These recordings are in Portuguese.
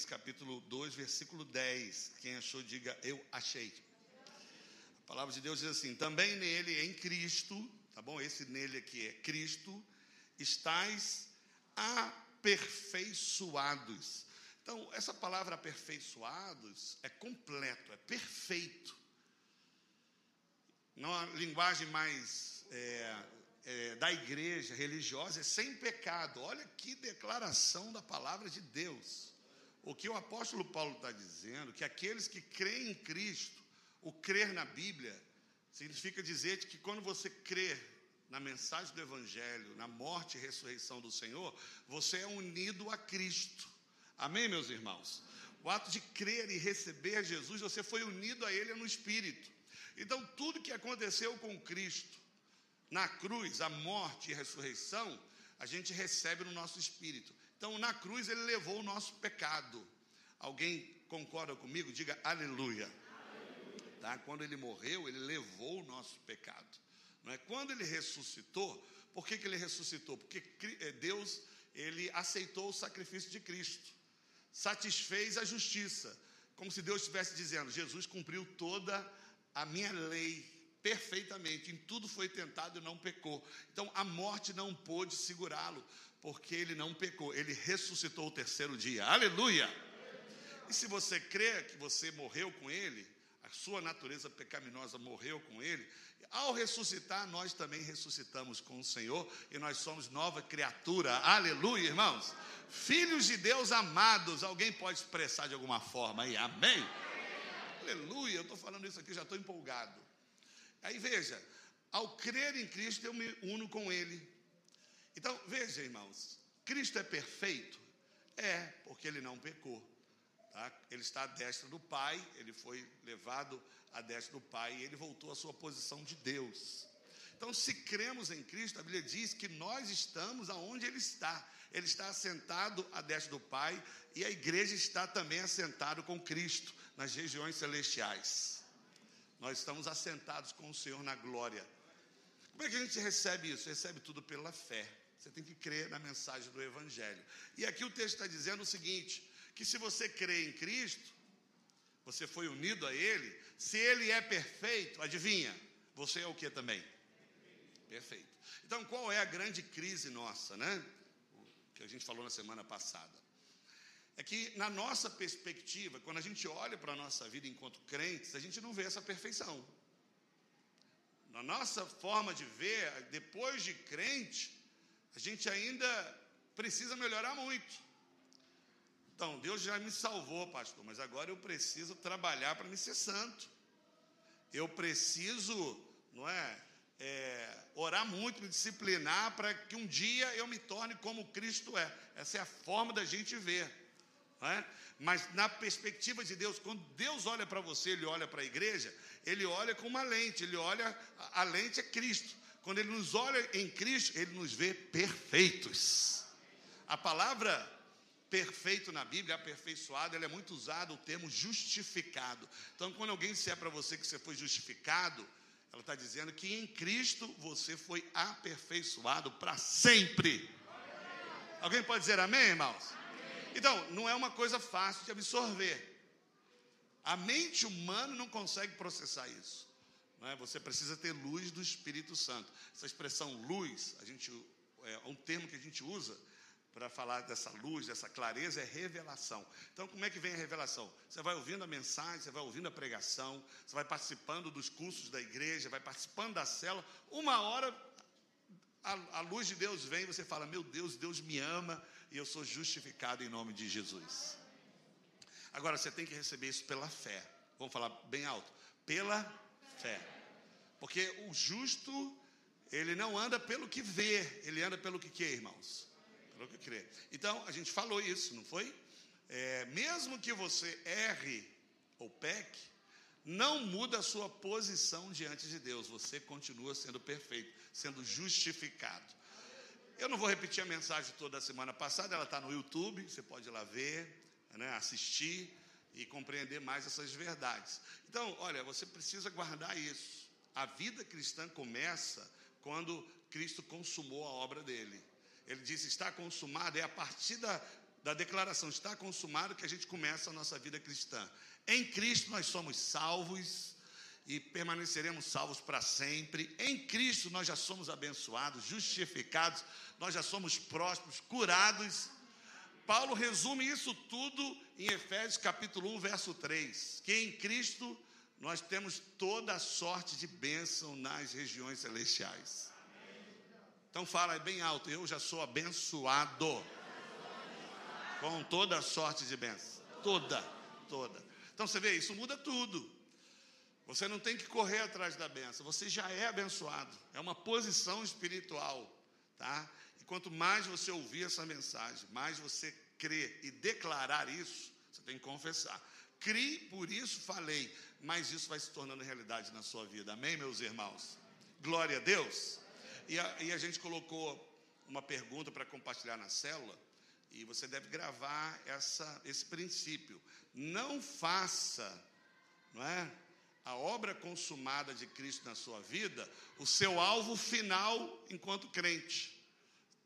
Filipenses capítulo 2, versículo 10. Quem achou, diga eu achei. A palavra de Deus diz assim: também nele, em Cristo, tá bom? Esse nele aqui é Cristo, estais aperfeiçoados. Então, essa palavra aperfeiçoados é completo, é perfeito. Numa linguagem mais é, é, da igreja religiosa, é sem pecado. Olha que declaração da palavra de Deus. O que o apóstolo Paulo está dizendo, que aqueles que creem em Cristo, o crer na Bíblia, significa dizer que quando você crer na mensagem do Evangelho, na morte e ressurreição do Senhor, você é unido a Cristo. Amém, meus irmãos? O ato de crer e receber Jesus, você foi unido a Ele no Espírito. Então, tudo que aconteceu com Cristo, na cruz, a morte e a ressurreição, a gente recebe no nosso espírito. Então, na cruz, ele levou o nosso pecado. Alguém concorda comigo? Diga aleluia. Tá? Quando ele morreu, ele levou o nosso pecado. Não é? Quando ele ressuscitou, por que, que ele ressuscitou? Porque eh, Deus ele aceitou o sacrifício de Cristo, satisfez a justiça, como se Deus estivesse dizendo: Jesus cumpriu toda a minha lei perfeitamente, em tudo foi tentado e não pecou. Então a morte não pôde segurá-lo, porque ele não pecou, ele ressuscitou o terceiro dia. Aleluia! E se você crê que você morreu com ele, a sua natureza pecaminosa morreu com ele, ao ressuscitar, nós também ressuscitamos com o Senhor e nós somos nova criatura. Aleluia, irmãos. Filhos de Deus amados, alguém pode expressar de alguma forma aí, amém? Aleluia, eu estou falando isso aqui, já estou empolgado. Aí veja, ao crer em Cristo, eu me uno com Ele. Então, veja, irmãos, Cristo é perfeito? É, porque Ele não pecou. Tá? Ele está à destra do Pai, ele foi levado à destra do Pai e ele voltou à sua posição de Deus. Então, se cremos em Cristo, a Bíblia diz que nós estamos aonde Ele está. Ele está assentado à destra do Pai e a igreja está também assentada com Cristo nas regiões celestiais. Nós estamos assentados com o Senhor na glória. Como é que a gente recebe isso? Recebe tudo pela fé. Você tem que crer na mensagem do Evangelho. E aqui o texto está dizendo o seguinte: que se você crê em Cristo, você foi unido a Ele, se Ele é perfeito, adivinha? Você é o que também? Perfeito. Então, qual é a grande crise nossa, né? Que a gente falou na semana passada é que, na nossa perspectiva, quando a gente olha para a nossa vida enquanto crentes, a gente não vê essa perfeição. Na nossa forma de ver, depois de crente, a gente ainda precisa melhorar muito. Então, Deus já me salvou, pastor, mas agora eu preciso trabalhar para me ser santo. Eu preciso, não é, é, orar muito, me disciplinar para que um dia eu me torne como Cristo é. Essa é a forma da gente ver. É? Mas na perspectiva de Deus, quando Deus olha para você, Ele olha para a igreja, Ele olha com uma lente, Ele olha, a lente é Cristo. Quando Ele nos olha em Cristo, Ele nos vê perfeitos. A palavra perfeito na Bíblia, aperfeiçoado, ela é muito usada o termo justificado. Então, quando alguém disser para você que você foi justificado, ela está dizendo que em Cristo você foi aperfeiçoado para sempre. Alguém pode dizer amém, irmãos? Então, não é uma coisa fácil de absorver. A mente humana não consegue processar isso. É? Você precisa ter luz do Espírito Santo. Essa expressão luz, a gente, é um termo que a gente usa para falar dessa luz, dessa clareza, é revelação. Então, como é que vem a revelação? Você vai ouvindo a mensagem, você vai ouvindo a pregação, você vai participando dos cursos da igreja, vai participando da célula. Uma hora a, a luz de Deus vem e você fala: Meu Deus, Deus me ama, e eu sou justificado em nome de Jesus. Agora você tem que receber isso pela fé. Vamos falar bem alto. Pela fé. Porque o justo, ele não anda pelo que vê, ele anda pelo que quer, irmãos. Pelo que crê. Então, a gente falou isso, não foi? É, mesmo que você erre ou peque, não muda a sua posição diante de Deus, você continua sendo perfeito, sendo justificado. Eu não vou repetir a mensagem toda a semana passada, ela está no YouTube, você pode ir lá ver, né, assistir e compreender mais essas verdades. Então, olha, você precisa guardar isso. A vida cristã começa quando Cristo consumou a obra dele. Ele disse: está consumado, é a partir da, da declaração está consumado que a gente começa a nossa vida cristã. Em Cristo nós somos salvos e permaneceremos salvos para sempre. Em Cristo nós já somos abençoados, justificados, nós já somos prósperos, curados. Paulo resume isso tudo em Efésios capítulo 1, verso 3, que em Cristo nós temos toda a sorte de bênção nas regiões celestiais. Então fala bem alto, eu já sou abençoado com toda a sorte de bênção. Toda, toda. Então você vê, isso muda tudo. Você não tem que correr atrás da benção, você já é abençoado. É uma posição espiritual, tá? E quanto mais você ouvir essa mensagem, mais você crer e declarar isso, você tem que confessar. Crie, por isso falei, mas isso vai se tornando realidade na sua vida. Amém, meus irmãos? Glória a Deus. E a, e a gente colocou uma pergunta para compartilhar na célula, e você deve gravar essa, esse princípio. Não faça, não é? a obra consumada de Cristo na sua vida, o seu alvo final enquanto crente.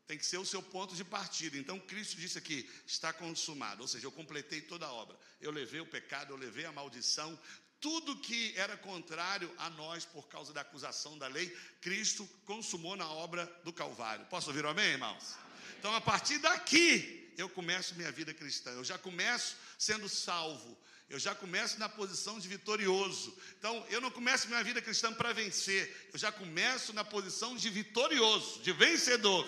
Tem que ser o seu ponto de partida. Então, Cristo disse aqui: está consumado. Ou seja, eu completei toda a obra. Eu levei o pecado, eu levei a maldição. Tudo que era contrário a nós por causa da acusação da lei, Cristo consumou na obra do Calvário. Posso ouvir o amém, irmãos? Então, a partir daqui, eu começo minha vida cristã. Eu já começo sendo salvo eu já começo na posição de vitorioso. Então, eu não começo minha vida cristã para vencer, eu já começo na posição de vitorioso, de vencedor.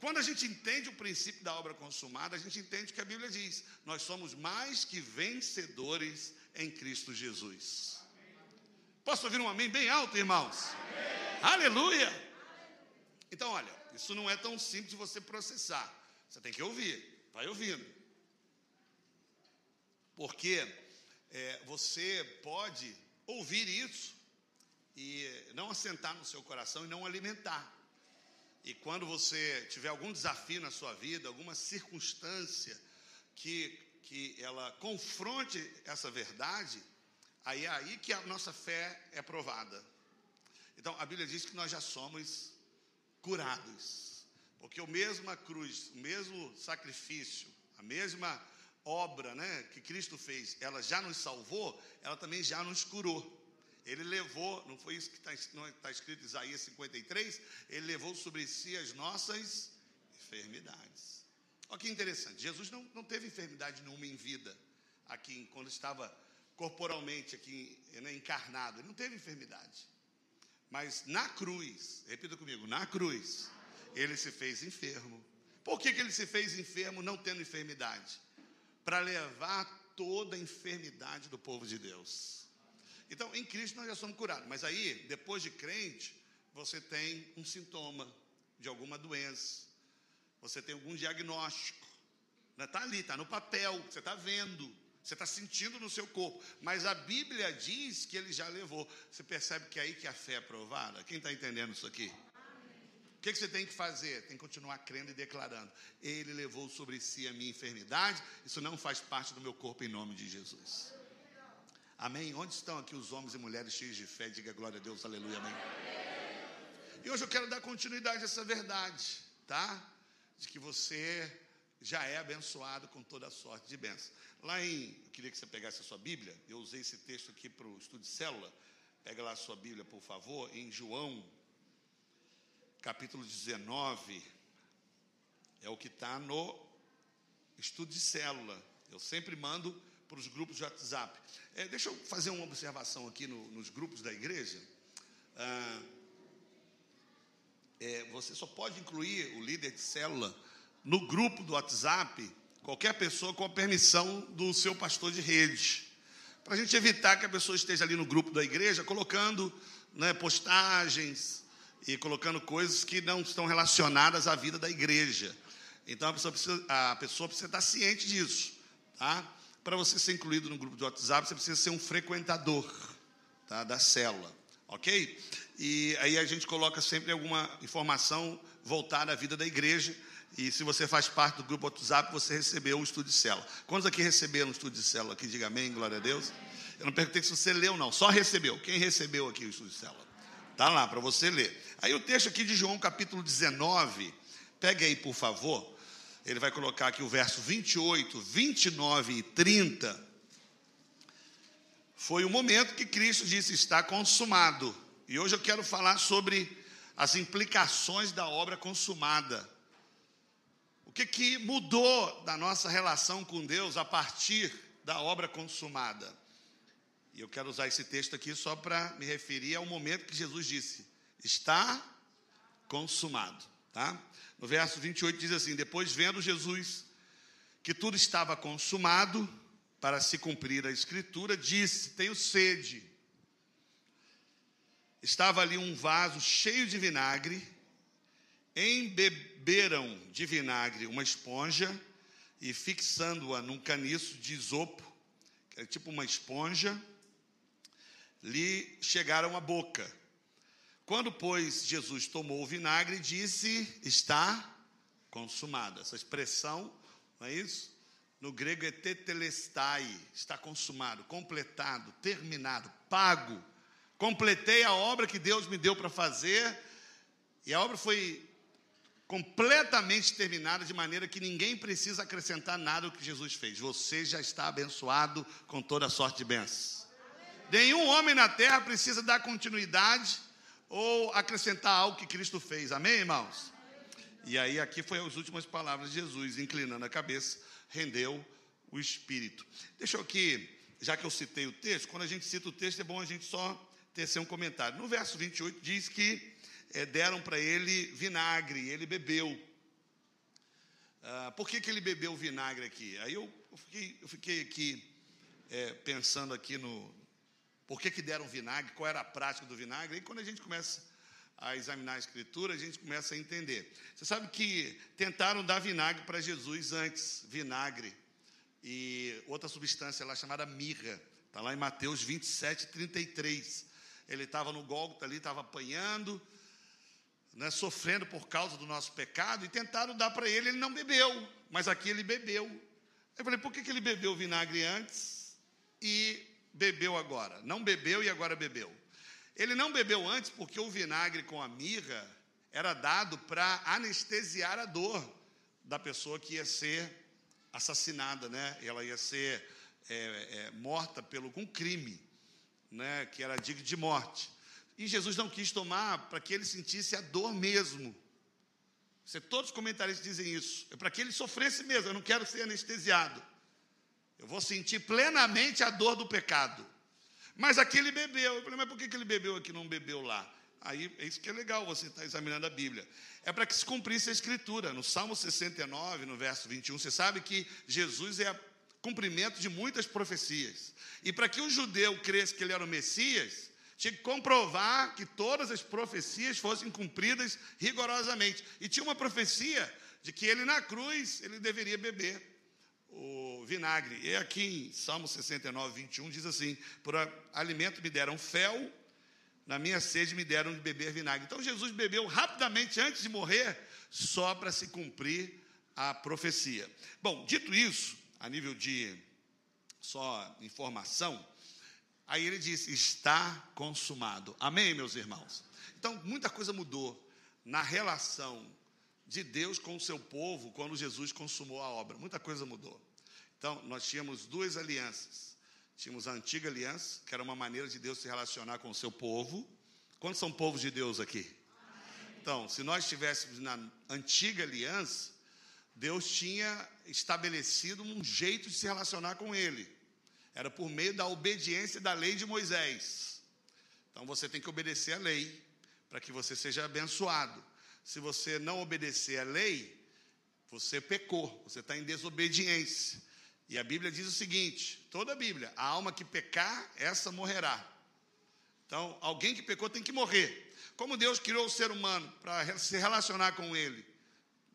Quando a gente entende o princípio da obra consumada, a gente entende o que a Bíblia diz: nós somos mais que vencedores em Cristo Jesus. Posso ouvir um amém bem alto, irmãos? Amém. Aleluia! Então, olha, isso não é tão simples de você processar. Você tem que ouvir, vai ouvindo. Porque é, você pode ouvir isso e não assentar no seu coração e não alimentar. E quando você tiver algum desafio na sua vida, alguma circunstância que, que ela confronte essa verdade, aí é aí que a nossa fé é provada. Então, a Bíblia diz que nós já somos curados. Porque o mesma cruz, o mesmo sacrifício, a mesma obra né, que Cristo fez, ela já nos salvou, ela também já nos curou. Ele levou, não foi isso que está tá escrito em Isaías 53? Ele levou sobre si as nossas enfermidades. Olha que interessante, Jesus não, não teve enfermidade nenhuma em vida, aqui quando estava corporalmente aqui né, encarnado, ele não teve enfermidade. Mas na cruz, repita comigo, na cruz, ele se fez enfermo. Por que, que ele se fez enfermo não tendo enfermidade? para levar toda a enfermidade do povo de Deus. Então, em Cristo nós já somos curados, mas aí, depois de crente, você tem um sintoma de alguma doença, você tem algum diagnóstico, está ali, está no papel, você está vendo, você está sentindo no seu corpo, mas a Bíblia diz que ele já levou. Você percebe que é aí que a fé é provada? Quem está entendendo isso aqui? que, que você tem que fazer? Tem que continuar crendo e declarando. Ele levou sobre si a minha enfermidade, isso não faz parte do meu corpo em nome de Jesus. Amém? Onde estão aqui os homens e mulheres cheios de fé? Diga glória a Deus, aleluia, amém. E hoje eu quero dar continuidade a essa verdade, tá? De que você já é abençoado com toda sorte de bênção. Lá em, eu queria que você pegasse a sua Bíblia, eu usei esse texto aqui para o estudo de célula. Pega lá a sua Bíblia, por favor, em João capítulo 19, é o que está no estudo de célula. Eu sempre mando para os grupos de WhatsApp. É, deixa eu fazer uma observação aqui no, nos grupos da igreja. Ah, é, você só pode incluir o líder de célula no grupo do WhatsApp, qualquer pessoa com a permissão do seu pastor de rede. Para a gente evitar que a pessoa esteja ali no grupo da igreja colocando né, postagens, e colocando coisas que não estão relacionadas à vida da igreja. Então a pessoa precisa, a pessoa precisa estar ciente disso, tá? Para você ser incluído no grupo de WhatsApp, você precisa ser um frequentador tá? da célula, ok? E aí a gente coloca sempre alguma informação voltada à vida da igreja. E se você faz parte do grupo WhatsApp, você recebeu o estudo de célula. Quantos aqui receberam o estudo de célula? Aqui diga amém, glória a Deus. Eu não perguntei se você leu, não, só recebeu. Quem recebeu aqui o estudo de célula? Está lá para você ler. Aí o texto aqui de João, capítulo 19, pegue aí, por favor. Ele vai colocar aqui o verso 28, 29 e 30. Foi o momento que Cristo disse: está consumado. E hoje eu quero falar sobre as implicações da obra consumada. O que, que mudou da nossa relação com Deus a partir da obra consumada? E eu quero usar esse texto aqui só para me referir ao momento que Jesus disse: está consumado. Tá? No verso 28 diz assim: Depois vendo Jesus que tudo estava consumado, para se cumprir a escritura, disse: Tenho sede. Estava ali um vaso cheio de vinagre, embeberam de vinagre uma esponja e fixando-a num caniço de isopo, que é tipo uma esponja, lhe chegaram à boca. Quando, pois, Jesus tomou o vinagre, disse: Está consumado. Essa expressão, não é isso? No grego é tetelestai, está consumado, completado, terminado, pago. Completei a obra que Deus me deu para fazer, e a obra foi completamente terminada, de maneira que ninguém precisa acrescentar nada ao que Jesus fez. Você já está abençoado com toda sorte de bênçãos. Nenhum homem na terra precisa dar continuidade ou acrescentar algo que Cristo fez. Amém, irmãos? E aí, aqui foi as últimas palavras de Jesus, inclinando a cabeça, rendeu o Espírito. Deixa eu aqui, já que eu citei o texto, quando a gente cita o texto, é bom a gente só tecer um comentário. No verso 28 diz que é, deram para ele vinagre, ele bebeu. Ah, por que, que ele bebeu vinagre aqui? Aí eu, eu, fiquei, eu fiquei aqui é, pensando aqui no, por que, que deram vinagre? Qual era a prática do vinagre? E quando a gente começa a examinar a escritura, a gente começa a entender. Você sabe que tentaram dar vinagre para Jesus antes, vinagre. E outra substância lá chamada mirra. Está lá em Mateus 27, 33. Ele estava no Gólgota ali, estava apanhando, né, sofrendo por causa do nosso pecado, e tentaram dar para ele, ele não bebeu, mas aqui ele bebeu. Eu falei, por que, que ele bebeu vinagre antes e bebeu agora. Não bebeu e agora bebeu. Ele não bebeu antes porque o vinagre com a mirra era dado para anestesiar a dor da pessoa que ia ser assassinada, né? Ela ia ser é, é, morta pelo um crime, né? Que era digno de morte. E Jesus não quis tomar para que ele sentisse a dor mesmo. Você, todos os comentaristas dizem isso. É para que ele sofresse mesmo. Eu não quero ser anestesiado. Eu vou sentir plenamente a dor do pecado. Mas aqui ele bebeu. Eu falei, mas por que ele bebeu aqui e não bebeu lá? Aí é isso que é legal você estar tá examinando a Bíblia. É para que se cumprisse a Escritura. No Salmo 69, no verso 21, você sabe que Jesus é cumprimento de muitas profecias. E para que o judeu cresça que ele era o Messias, tinha que comprovar que todas as profecias fossem cumpridas rigorosamente. E tinha uma profecia de que ele na cruz ele deveria beber o vinagre. E aqui em Salmo 69, 21 diz assim: Por alimento me deram fel, na minha sede me deram de beber vinagre. Então Jesus bebeu rapidamente antes de morrer, só para se cumprir a profecia. Bom, dito isso, a nível de só informação, aí ele diz: está consumado. Amém, meus irmãos? Então, muita coisa mudou na relação de Deus com o seu povo quando Jesus consumou a obra. Muita coisa mudou. Então, nós tínhamos duas alianças. Tínhamos a antiga aliança, que era uma maneira de Deus se relacionar com o seu povo. Quantos são povos de Deus aqui? Então, se nós estivéssemos na antiga aliança, Deus tinha estabelecido um jeito de se relacionar com ele. Era por meio da obediência da lei de Moisés. Então você tem que obedecer a lei para que você seja abençoado se você não obedecer a lei, você pecou, você está em desobediência. E a Bíblia diz o seguinte: toda a Bíblia, a alma que pecar, essa morrerá. Então, alguém que pecou tem que morrer. Como Deus criou o ser humano para se relacionar com ele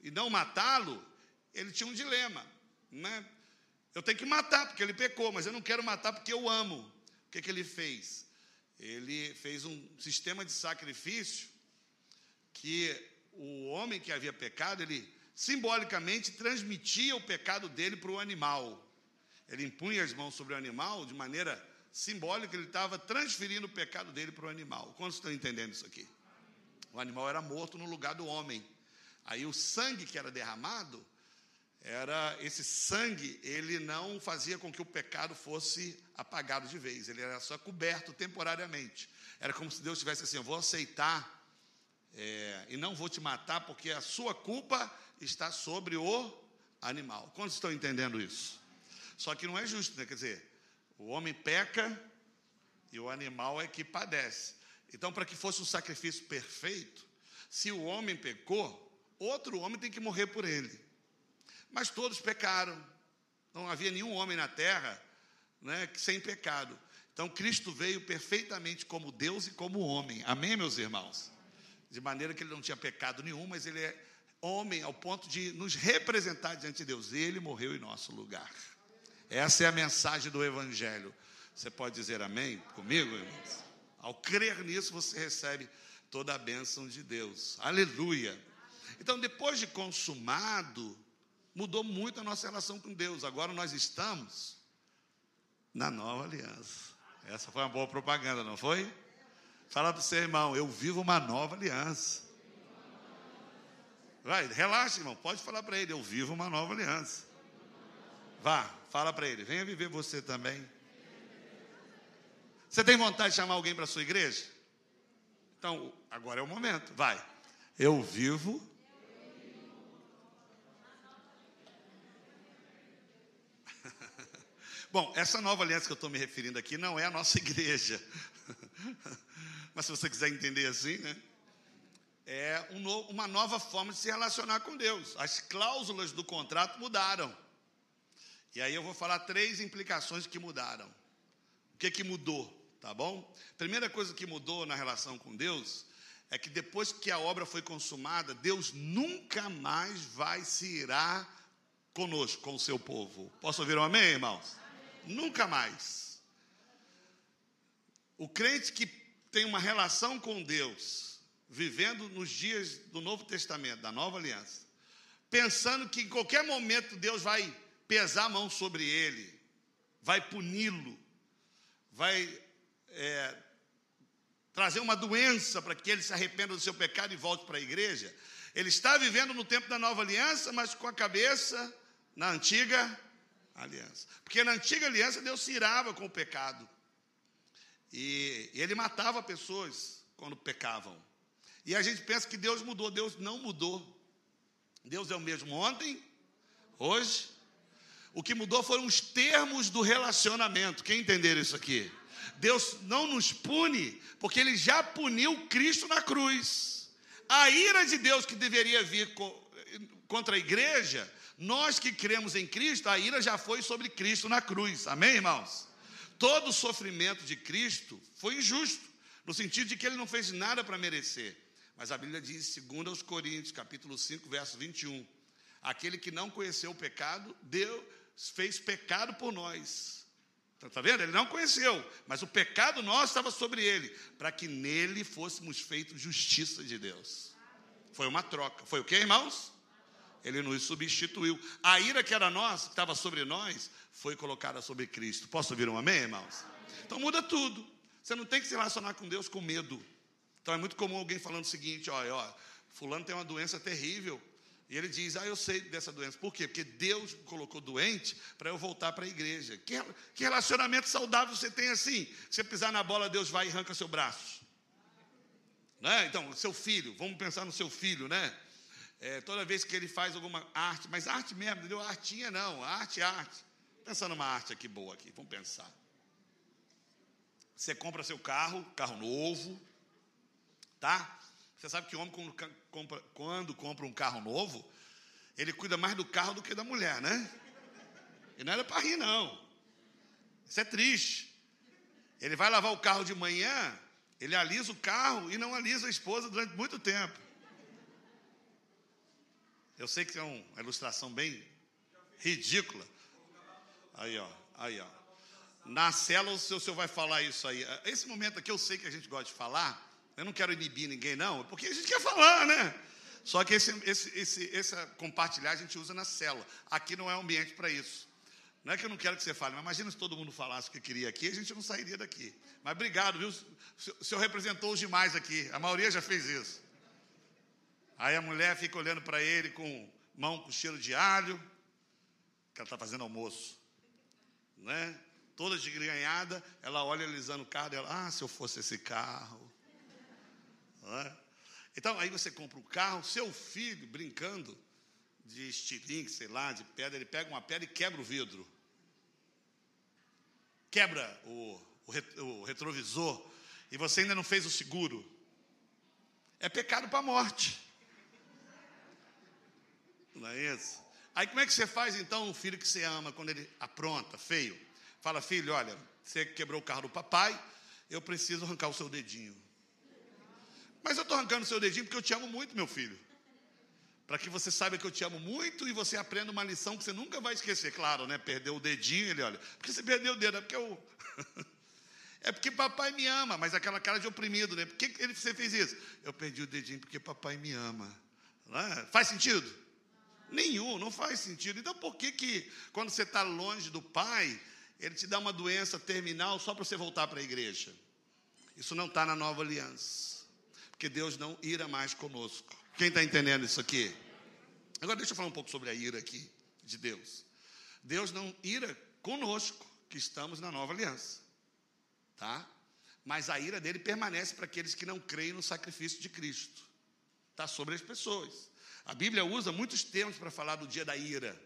e não matá-lo, ele tinha um dilema, né? Eu tenho que matar porque ele pecou, mas eu não quero matar porque eu amo. O que, que ele fez? Ele fez um sistema de sacrifício que o homem que havia pecado, ele simbolicamente transmitia o pecado dele para o animal. Ele impunha as mãos sobre o animal de maneira simbólica, ele estava transferindo o pecado dele para o animal. Quantos estão entendendo isso aqui? O animal era morto no lugar do homem. Aí o sangue que era derramado era esse sangue, ele não fazia com que o pecado fosse apagado de vez, ele era só coberto temporariamente. Era como se Deus tivesse assim: eu vou aceitar é, e não vou te matar, porque a sua culpa está sobre o animal. Quantos estão entendendo isso? Só que não é justo, né? Quer dizer, o homem peca e o animal é que padece. Então, para que fosse um sacrifício perfeito, se o homem pecou, outro homem tem que morrer por ele. Mas todos pecaram. Não havia nenhum homem na terra né, sem pecado. Então Cristo veio perfeitamente como Deus e como homem. Amém, meus irmãos? De maneira que ele não tinha pecado nenhum, mas ele é homem ao ponto de nos representar diante de Deus. Ele morreu em nosso lugar. Essa é a mensagem do Evangelho. Você pode dizer amém comigo, irmãos? Ao crer nisso, você recebe toda a bênção de Deus. Aleluia. Então, depois de consumado, mudou muito a nossa relação com Deus. Agora nós estamos na nova aliança. Essa foi uma boa propaganda, não foi? Fala para o seu irmão, eu vivo uma nova aliança. Vai, relaxa, irmão, pode falar para ele, eu vivo uma nova aliança. Vá, fala para ele, venha viver você também. Você tem vontade de chamar alguém para sua igreja? Então, agora é o momento, vai. Eu vivo Bom, essa nova aliança que eu estou me referindo aqui não é a nossa igreja. Mas se você quiser entender assim, né? É um no, uma nova forma de se relacionar com Deus. As cláusulas do contrato mudaram. E aí eu vou falar três implicações que mudaram. O que que mudou, tá bom? Primeira coisa que mudou na relação com Deus é que depois que a obra foi consumada, Deus nunca mais vai se irar conosco, com o seu povo. Posso ouvir um amém, irmãos? Nunca mais. O crente que tem uma relação com Deus, vivendo nos dias do Novo Testamento, da Nova Aliança, pensando que em qualquer momento Deus vai pesar a mão sobre ele, vai puni-lo, vai é, trazer uma doença para que ele se arrependa do seu pecado e volte para a igreja. Ele está vivendo no tempo da nova aliança, mas com a cabeça na antiga aliança. Porque na antiga aliança Deus se irava com o pecado. E, e ele matava pessoas quando pecavam. E a gente pensa que Deus mudou. Deus não mudou. Deus é o mesmo ontem, hoje. O que mudou foram os termos do relacionamento. Quem entender isso aqui? Deus não nos pune, porque Ele já puniu Cristo na cruz. A ira de Deus que deveria vir contra a igreja nós que cremos em Cristo, a ira já foi sobre Cristo na cruz. Amém, irmãos? Todo o sofrimento de Cristo foi injusto, no sentido de que ele não fez nada para merecer. Mas a Bíblia diz, segundo aos Coríntios, capítulo 5, verso 21, aquele que não conheceu o pecado, Deus fez pecado por nós. Está tá vendo? Ele não conheceu, mas o pecado nosso estava sobre ele, para que nele fôssemos feitos justiça de Deus. Foi uma troca. Foi o que, irmãos? ele nos substituiu. A ira que era nossa, que estava sobre nós, foi colocada sobre Cristo. Posso ouvir um amém, irmãos? Então muda tudo. Você não tem que se relacionar com Deus com medo. Então é muito comum alguém falando o seguinte: olha, fulano tem uma doença terrível. E ele diz: Ah, eu sei dessa doença. Por quê? Porque Deus me colocou doente para eu voltar para a igreja. Que, que relacionamento saudável você tem assim? Você pisar na bola, Deus vai e arranca seu braço. Né? Então, seu filho, vamos pensar no seu filho, né? É, toda vez que ele faz alguma arte, mas arte mesmo, entendeu? Artinha não, arte, arte. Pensando numa arte aqui boa aqui, vamos pensar. Você compra seu carro, carro novo, tá? Você sabe que homem quando compra, quando compra um carro novo, ele cuida mais do carro do que da mulher, né? E não era para rir, não. Isso é triste. Ele vai lavar o carro de manhã, ele alisa o carro e não alisa a esposa durante muito tempo. Eu sei que é uma ilustração bem ridícula. Aí, ó, aí, ó. Na célula, o senhor vai falar isso aí. Esse momento aqui eu sei que a gente gosta de falar. Eu não quero inibir ninguém, não, porque a gente quer falar, né? Só que esse, esse, esse, esse compartilhar a gente usa na célula. Aqui não é ambiente para isso. Não é que eu não quero que você fale, mas imagina se todo mundo falasse o que queria aqui, a gente não sairia daqui. Mas obrigado, viu? O senhor representou os demais aqui. A maioria já fez isso. Aí a mulher fica olhando para ele com mão com cheiro de alho, que ela está fazendo almoço, né? Toda de ganhada, ela olha alisando o carro, ela, ah, se eu fosse esse carro, é? Então, aí você compra o um carro, seu filho, brincando de estilingue, sei lá, de pedra, ele pega uma pedra e quebra o vidro. Quebra o, o, o retrovisor. E você ainda não fez o seguro. É pecado para a morte. Não é isso? Aí como é que você faz então o filho que você ama quando ele apronta, feio? Fala, filho, olha, você quebrou o carro do papai, eu preciso arrancar o seu dedinho. Mas eu estou arrancando seu dedinho porque eu te amo muito, meu filho. Para que você saiba que eu te amo muito e você aprenda uma lição que você nunca vai esquecer. Claro, né? Perdeu o dedinho, ele olha. Porque você perdeu o dedo? É porque eu. é porque papai me ama, mas aquela cara de oprimido, né? Por que ele, você fez isso? Eu perdi o dedinho porque papai me ama. É? Faz sentido? Nenhum, não faz sentido. Então por que, que quando você está longe do pai, ele te dá uma doença terminal só para você voltar para a igreja? Isso não está na nova aliança porque Deus não ira mais conosco. Quem está entendendo isso aqui? Agora deixa eu falar um pouco sobre a ira aqui de Deus. Deus não ira conosco, que estamos na nova aliança. Tá? Mas a ira dele permanece para aqueles que não creem no sacrifício de Cristo. Está sobre as pessoas. A Bíblia usa muitos termos para falar do dia da ira.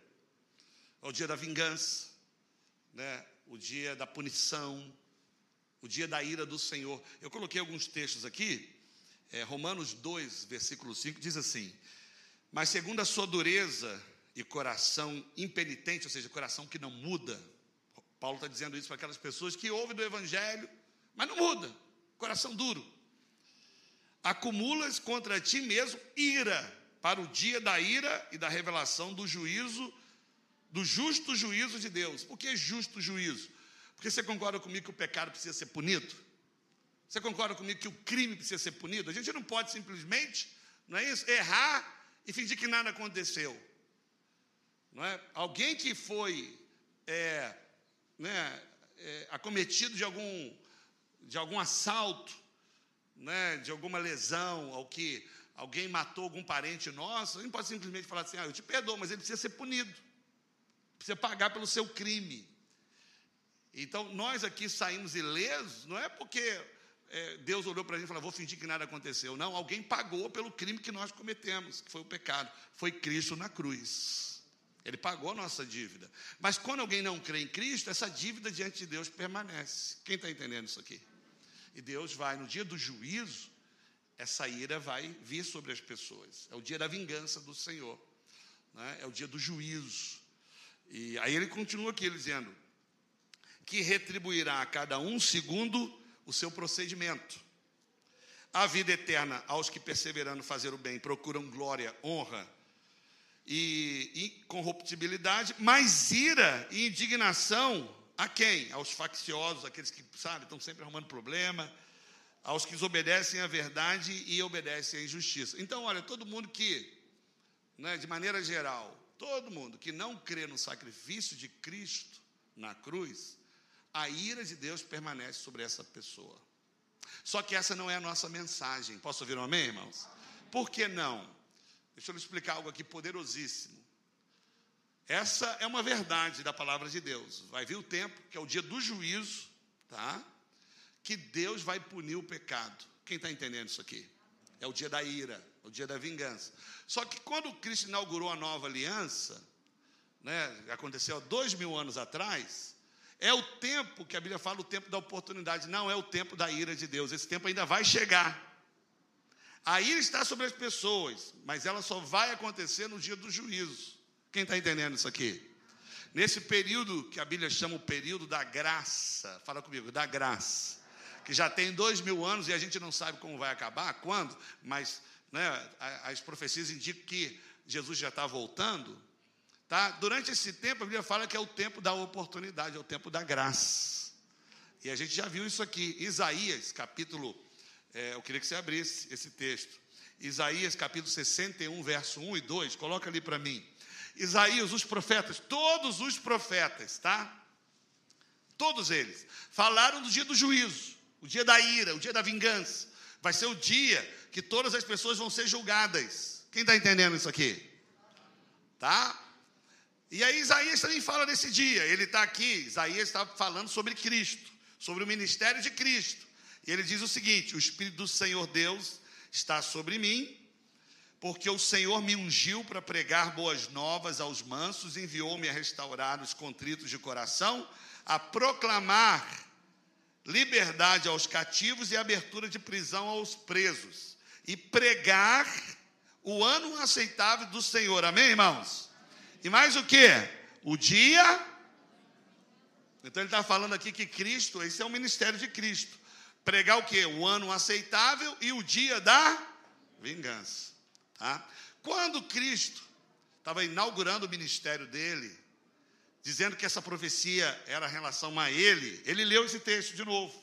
O dia da vingança, né? o dia da punição, o dia da ira do Senhor. Eu coloquei alguns textos aqui é, Romanos 2, versículo 5, diz assim: Mas segundo a sua dureza e coração impenitente, ou seja, coração que não muda, Paulo está dizendo isso para aquelas pessoas que ouvem do Evangelho, mas não muda, coração duro. Acumulas contra ti mesmo ira, para o dia da ira e da revelação do juízo, do justo juízo de Deus. Por que justo juízo? Porque você concorda comigo que o pecado precisa ser punido? Você concorda comigo que o crime precisa ser punido? A gente não pode simplesmente, não é isso? Errar e fingir que nada aconteceu. Não é? Alguém que foi é, né, é, acometido de algum, de algum assalto, né, de alguma lesão, ou que alguém matou algum parente nosso, a gente pode simplesmente falar assim: ah, eu te perdoo, mas ele precisa ser punido, precisa pagar pelo seu crime. Então, nós aqui saímos ilesos, não é porque é, Deus olhou para a gente e falou: vou fingir que nada aconteceu. Não, alguém pagou pelo crime que nós cometemos, que foi o pecado. Foi Cristo na cruz. Ele pagou a nossa dívida. Mas quando alguém não crê em Cristo, essa dívida diante de Deus permanece. Quem está entendendo isso aqui? E Deus vai, no dia do juízo, essa ira vai vir sobre as pessoas. É o dia da vingança do Senhor. Né? É o dia do juízo. E aí ele continua aqui dizendo: que retribuirá a cada um segundo o seu procedimento. A vida eterna aos que perseverando fazer o bem procuram glória, honra e incorruptibilidade, mas ira e indignação a quem? Aos facciosos, aqueles que, sabe, estão sempre arrumando problema, aos que desobedecem à verdade e obedecem à injustiça. Então, olha, todo mundo que, né, de maneira geral, todo mundo que não crê no sacrifício de Cristo na cruz, a ira de Deus permanece sobre essa pessoa. Só que essa não é a nossa mensagem. Posso ouvir um amém, irmãos? Por que não? Deixa eu lhe explicar algo aqui poderosíssimo. Essa é uma verdade da palavra de Deus. Vai vir o tempo, que é o dia do juízo, tá? Que Deus vai punir o pecado. Quem está entendendo isso aqui? É o dia da ira, é o dia da vingança. Só que quando Cristo inaugurou a nova aliança, né, aconteceu há dois mil anos atrás, é o tempo que a Bíblia fala, o tempo da oportunidade, não é o tempo da ira de Deus. Esse tempo ainda vai chegar. A ira está sobre as pessoas, mas ela só vai acontecer no dia do juízo. Quem está entendendo isso aqui? Nesse período que a Bíblia chama o período da graça, fala comigo, da graça, que já tem dois mil anos e a gente não sabe como vai acabar, quando, mas né, as profecias indicam que Jesus já está voltando. Tá? Durante esse tempo, a Bíblia fala que é o tempo da oportunidade, é o tempo da graça. E a gente já viu isso aqui. Isaías, capítulo. É, eu queria que você abrisse esse texto. Isaías, capítulo 61, verso 1 e 2. Coloca ali para mim. Isaías, os profetas, todos os profetas, tá? Todos eles falaram do dia do juízo, o dia da ira, o dia da vingança. Vai ser o dia que todas as pessoas vão ser julgadas. Quem está entendendo isso aqui? Tá? E aí Isaías também fala desse dia. Ele está aqui, Isaías está falando sobre Cristo, sobre o ministério de Cristo. E ele diz o seguinte: o Espírito do Senhor Deus está sobre mim, porque o Senhor me ungiu para pregar boas novas aos mansos, enviou-me a restaurar os contritos de coração, a proclamar liberdade aos cativos e abertura de prisão aos presos, e pregar o ano aceitável do Senhor. Amém, irmãos? E mais o que? O dia. Então ele está falando aqui que Cristo, esse é o ministério de Cristo. Pregar o que? O ano aceitável e o dia da vingança. Tá? Quando Cristo estava inaugurando o ministério dele, dizendo que essa profecia era em relação a ele, ele leu esse texto de novo,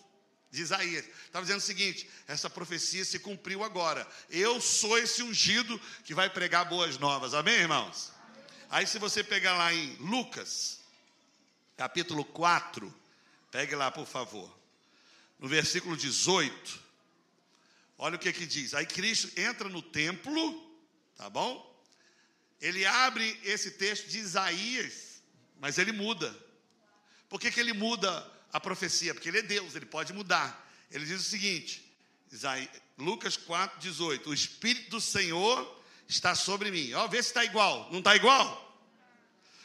de Isaías. Estava dizendo o seguinte: essa profecia se cumpriu agora. Eu sou esse ungido que vai pregar boas novas. Amém, irmãos? Aí, se você pegar lá em Lucas, capítulo 4, pegue lá, por favor, no versículo 18. Olha o que que diz. Aí Cristo entra no templo, tá bom? Ele abre esse texto de Isaías, mas ele muda. Por que, que ele muda a profecia? Porque ele é Deus, ele pode mudar. Ele diz o seguinte, Lucas 4, 18: O Espírito do Senhor está sobre mim. Ó, vê se está igual. Não está igual?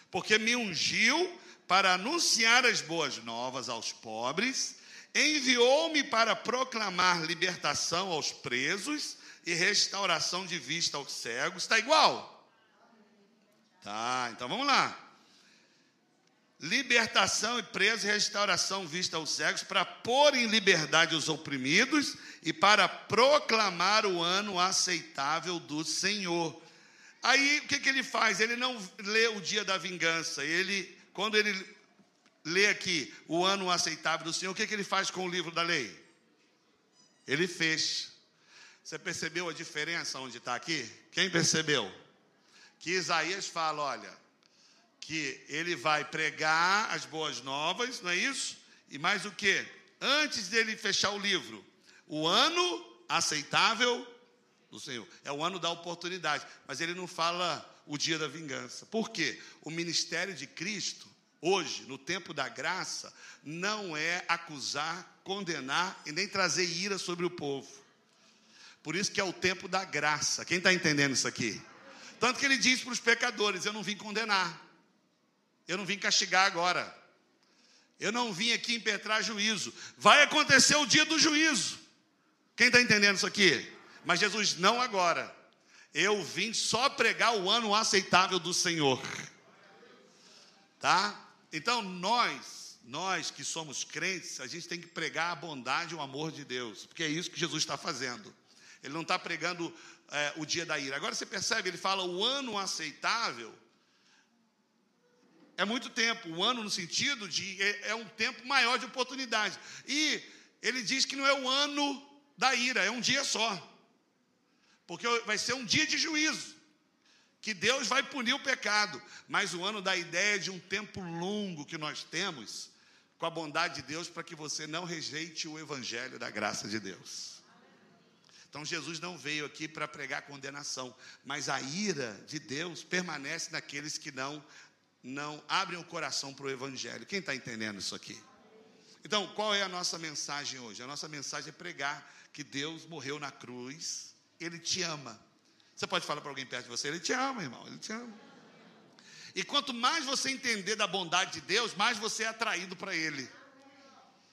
Porque me ungiu para anunciar as boas novas aos pobres Enviou-me para proclamar libertação aos presos e restauração de vista aos cegos. Está igual? Tá, então vamos lá. Libertação e preso e restauração vista aos cegos, para pôr em liberdade os oprimidos e para proclamar o ano aceitável do Senhor. Aí o que, que ele faz? Ele não lê o dia da vingança. Ele, quando ele lê aqui o ano aceitável do Senhor, o que, que ele faz com o livro da lei? Ele fez. Você percebeu a diferença onde está aqui? Quem percebeu? Que Isaías fala: olha, que ele vai pregar as boas novas, não é isso? E mais o que? Antes dele fechar o livro, o ano aceitável do Senhor. É o ano da oportunidade. Mas ele não fala o dia da vingança. Por quê? O ministério de Cristo hoje, no tempo da graça, não é acusar, condenar e nem trazer ira sobre o povo. Por isso que é o tempo da graça. Quem está entendendo isso aqui? Tanto que ele diz para os pecadores: Eu não vim condenar, eu não vim castigar agora, eu não vim aqui impetrar juízo. Vai acontecer o dia do juízo. Quem está entendendo isso aqui? Mas Jesus, não agora. Eu vim só pregar o ano aceitável do Senhor. Tá? Então, nós, nós que somos crentes, a gente tem que pregar a bondade e o amor de Deus, porque é isso que Jesus está fazendo. Ele não está pregando é, o dia da ira. Agora você percebe, ele fala o ano aceitável. É muito tempo, o ano no sentido de é, é um tempo maior de oportunidade. E ele diz que não é o ano da ira, é um dia só. Porque vai ser um dia de juízo que Deus vai punir o pecado, mas o ano dá a ideia de um tempo longo que nós temos com a bondade de Deus para que você não rejeite o evangelho da graça de Deus. Então Jesus não veio aqui para pregar condenação, mas a ira de Deus permanece naqueles que não não abrem o coração para o evangelho. Quem está entendendo isso aqui? Então, qual é a nossa mensagem hoje? A nossa mensagem é pregar que Deus morreu na cruz, Ele te ama. Você pode falar para alguém perto de você, ele te ama, irmão, ele te ama. E quanto mais você entender da bondade de Deus, mais você é atraído para Ele.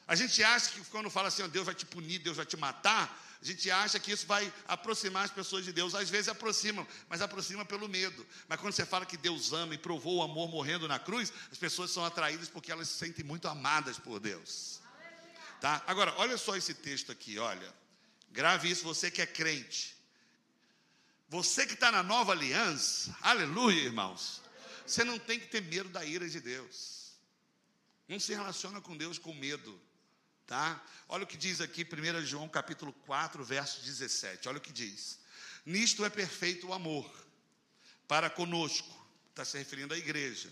A gente acha que quando fala assim, Deus vai te punir, Deus vai te matar, a gente acha que isso vai aproximar as pessoas de Deus. Às vezes aproximam, mas aproxima pelo medo. Mas quando você fala que Deus ama e provou o amor morrendo na cruz, as pessoas são atraídas porque elas se sentem muito amadas por Deus. Tá? Agora, olha só esse texto aqui, olha. Grave isso, você que é crente. Você que está na nova aliança, aleluia, irmãos. Você não tem que ter medo da ira de Deus. Não se relaciona com Deus com medo, tá? Olha o que diz aqui, 1 João capítulo 4, verso 17. Olha o que diz: Nisto é perfeito o amor para conosco, está se referindo à igreja,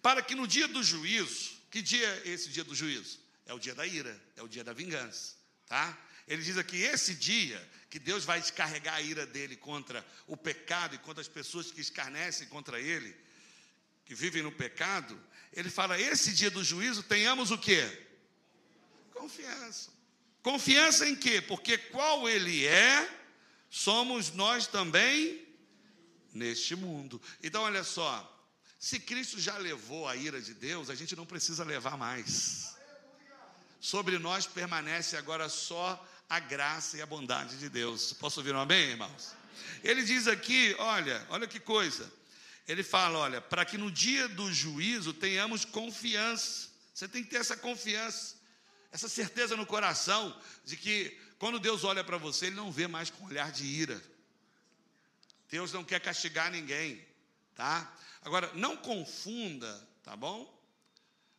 para que no dia do juízo, que dia é esse dia do juízo? É o dia da ira, é o dia da vingança, tá? Ele diz aqui: esse dia que Deus vai descarregar a ira dele contra o pecado e contra as pessoas que escarnecem contra ele, que vivem no pecado, ele fala: esse dia do juízo tenhamos o quê? Confiança. Confiança em quê? Porque qual ele é, somos nós também neste mundo. Então, olha só, se Cristo já levou a ira de Deus, a gente não precisa levar mais. Sobre nós permanece agora só a graça e a bondade de Deus. Posso ouvir um amém, irmãos? Ele diz aqui, olha, olha que coisa. Ele fala, olha, para que no dia do juízo tenhamos confiança. Você tem que ter essa confiança, essa certeza no coração de que quando Deus olha para você, Ele não vê mais com olhar de ira. Deus não quer castigar ninguém, tá? Agora, não confunda, tá bom?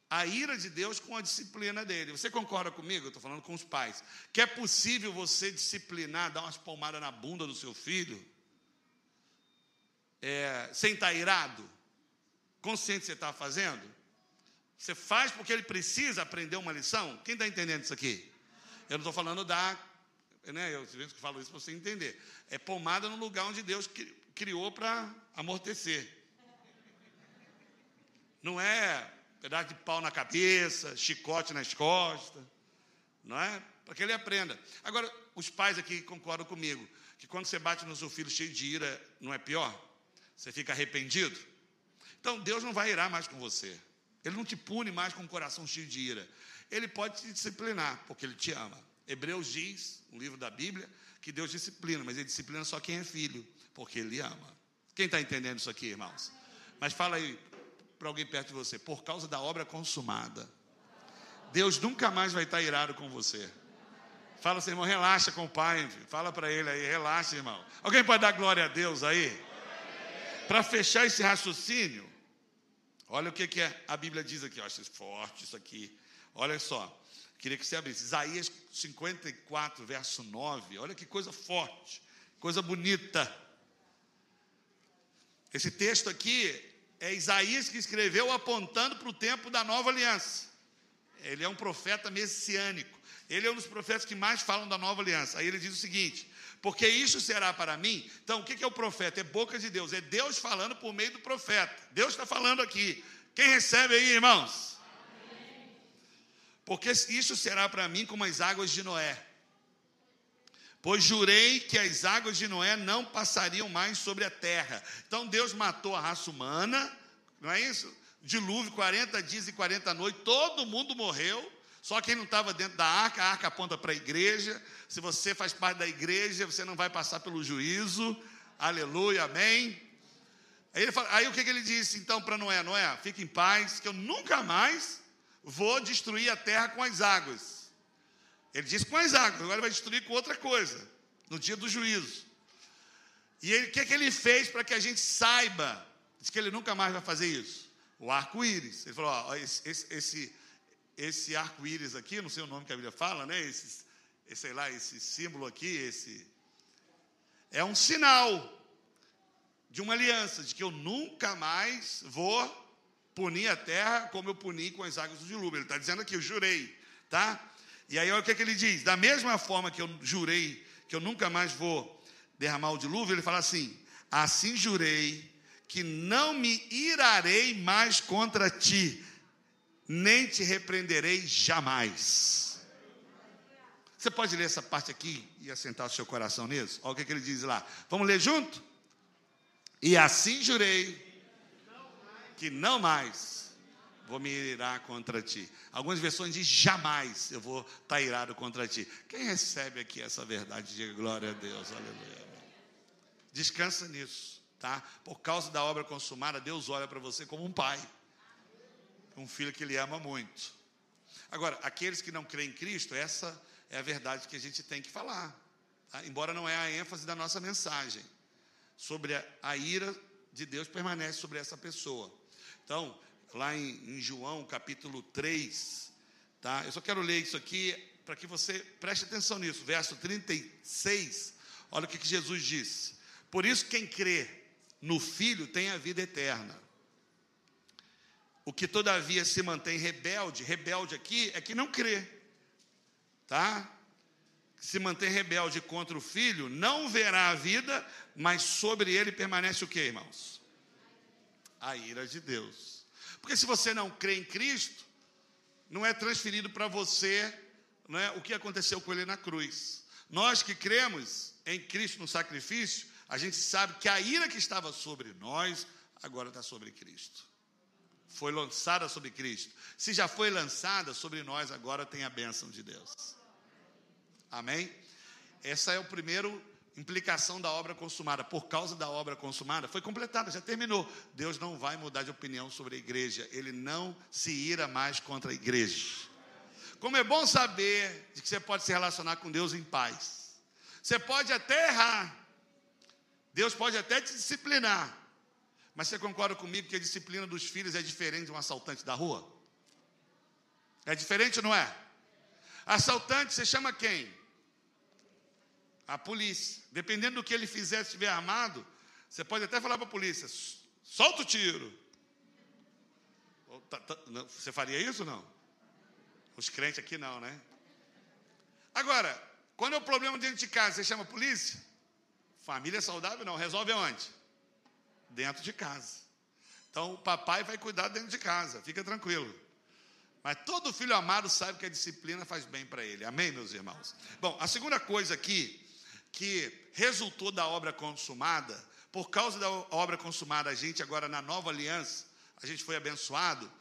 A ira de Deus com a disciplina dele. Você concorda comigo? Eu estou falando com os pais. Que é possível você disciplinar, dar umas palmadas na bunda do seu filho, é, sem estar tá irado? Consciente que você está fazendo? Você faz porque ele precisa aprender uma lição? Quem está entendendo isso aqui? Eu não estou falando da né, eu falo isso para você entender. É pomada no lugar onde Deus criou para amortecer. Não é pedaço de pau na cabeça, chicote nas costas, não é? Para que ele aprenda. Agora, os pais aqui concordam comigo que quando você bate no seu filho cheio de ira, não é pior? Você fica arrependido? Então, Deus não vai irar mais com você. Ele não te pune mais com o coração cheio de ira. Ele pode te disciplinar, porque ele te ama. Hebreus diz, um livro da Bíblia, que Deus disciplina, mas ele disciplina só quem é filho, porque ele ama. Quem está entendendo isso aqui, irmãos? Mas fala aí para alguém perto de você, por causa da obra consumada. Deus nunca mais vai estar irado com você. Fala assim, irmão, relaxa com o pai. Fala para ele aí, relaxa, irmão. Alguém pode dar glória a Deus aí? Para fechar esse raciocínio, olha o que, que é, a Bíblia diz aqui, acho forte isso aqui. Olha só. Queria que você abrisse. Isaías 54, verso 9. Olha que coisa forte, coisa bonita. Esse texto aqui é Isaías que escreveu apontando para o tempo da nova aliança. Ele é um profeta messiânico. Ele é um dos profetas que mais falam da nova aliança. Aí ele diz o seguinte: porque isso será para mim. Então, o que é o profeta? É boca de Deus, é Deus falando por meio do profeta. Deus está falando aqui. Quem recebe aí, irmãos? porque isso será para mim como as águas de Noé. Pois jurei que as águas de Noé não passariam mais sobre a terra. Então Deus matou a raça humana, não é isso? Dilúvio, 40 dias e 40 noites, todo mundo morreu. Só quem não estava dentro da arca, a arca aponta para a igreja. Se você faz parte da igreja, você não vai passar pelo juízo. Aleluia, amém. Aí, fala, aí o que, que ele disse então para Noé? Noé, fique em paz, que eu nunca mais vou destruir a terra com as águas. Ele disse com as águas, agora vai destruir com outra coisa, no dia do juízo. E o que, que ele fez para que a gente saiba? Diz que ele nunca mais vai fazer isso. O arco-íris. Ele falou: ó, esse, esse, esse, arco-íris aqui, não sei o nome que a Bíblia fala, né? Esse, sei lá, esse símbolo aqui, esse. É um sinal de uma aliança, de que eu nunca mais vou punir a terra como eu puni com as águas do dilúvio. Ele está dizendo aqui, eu jurei, tá? E aí olha o que, é que ele diz: da mesma forma que eu jurei que eu nunca mais vou derramar o dilúvio, ele fala assim: assim jurei que não me irarei mais contra ti, nem te repreenderei jamais. Você pode ler essa parte aqui e assentar o seu coração nisso? Olha o que, é que ele diz lá. Vamos ler junto? E assim jurei que não mais vou me irar contra ti. Algumas versões dizem jamais eu vou estar tá irado contra ti. Quem recebe aqui essa verdade, diga glória a Deus, aleluia. Descansa nisso, tá? Por causa da obra consumada, Deus olha para você como um pai, um filho que ele ama muito. Agora, aqueles que não creem em Cristo, essa é a verdade que a gente tem que falar, tá? embora não é a ênfase da nossa mensagem. Sobre a, a ira de Deus permanece sobre essa pessoa. Então, lá em, em João capítulo 3, tá? Eu só quero ler isso aqui para que você preste atenção nisso. Verso 36, olha o que, que Jesus disse. Por isso, quem crê no Filho tem a vida eterna. O que todavia se mantém rebelde, rebelde aqui é que não crê, tá? Se mantém rebelde contra o filho, não verá a vida, mas sobre ele permanece o que, irmãos? A ira de Deus. Porque se você não crê em Cristo, não é transferido para você né, o que aconteceu com ele na cruz. Nós que cremos em Cristo no sacrifício, a gente sabe que a ira que estava sobre nós, agora está sobre Cristo. Foi lançada sobre Cristo. Se já foi lançada sobre nós, agora tem a bênção de Deus. Amém? Essa é o primeiro implicação da obra consumada. Por causa da obra consumada, foi completada, já terminou. Deus não vai mudar de opinião sobre a igreja. Ele não se ira mais contra a igreja. Como é bom saber de que você pode se relacionar com Deus em paz. Você pode até errar. Deus pode até te disciplinar. Mas você concorda comigo que a disciplina dos filhos é diferente de um assaltante da rua? É diferente, não é? Assaltante, você chama quem? A polícia. Dependendo do que ele fizer, se estiver armado, você pode até falar para a polícia: solta o tiro. Tá, tá, você faria isso ou não? Os crentes aqui não, né? Agora, quando é o problema dentro de casa, você chama a polícia? Família saudável não, resolve aonde? Dentro de casa. Então, o papai vai cuidar dentro de casa, fica tranquilo. Mas todo filho amado sabe que a disciplina faz bem para ele. Amém, meus irmãos? Bom, a segunda coisa aqui, que resultou da obra consumada, por causa da obra consumada, a gente agora na nova aliança, a gente foi abençoado,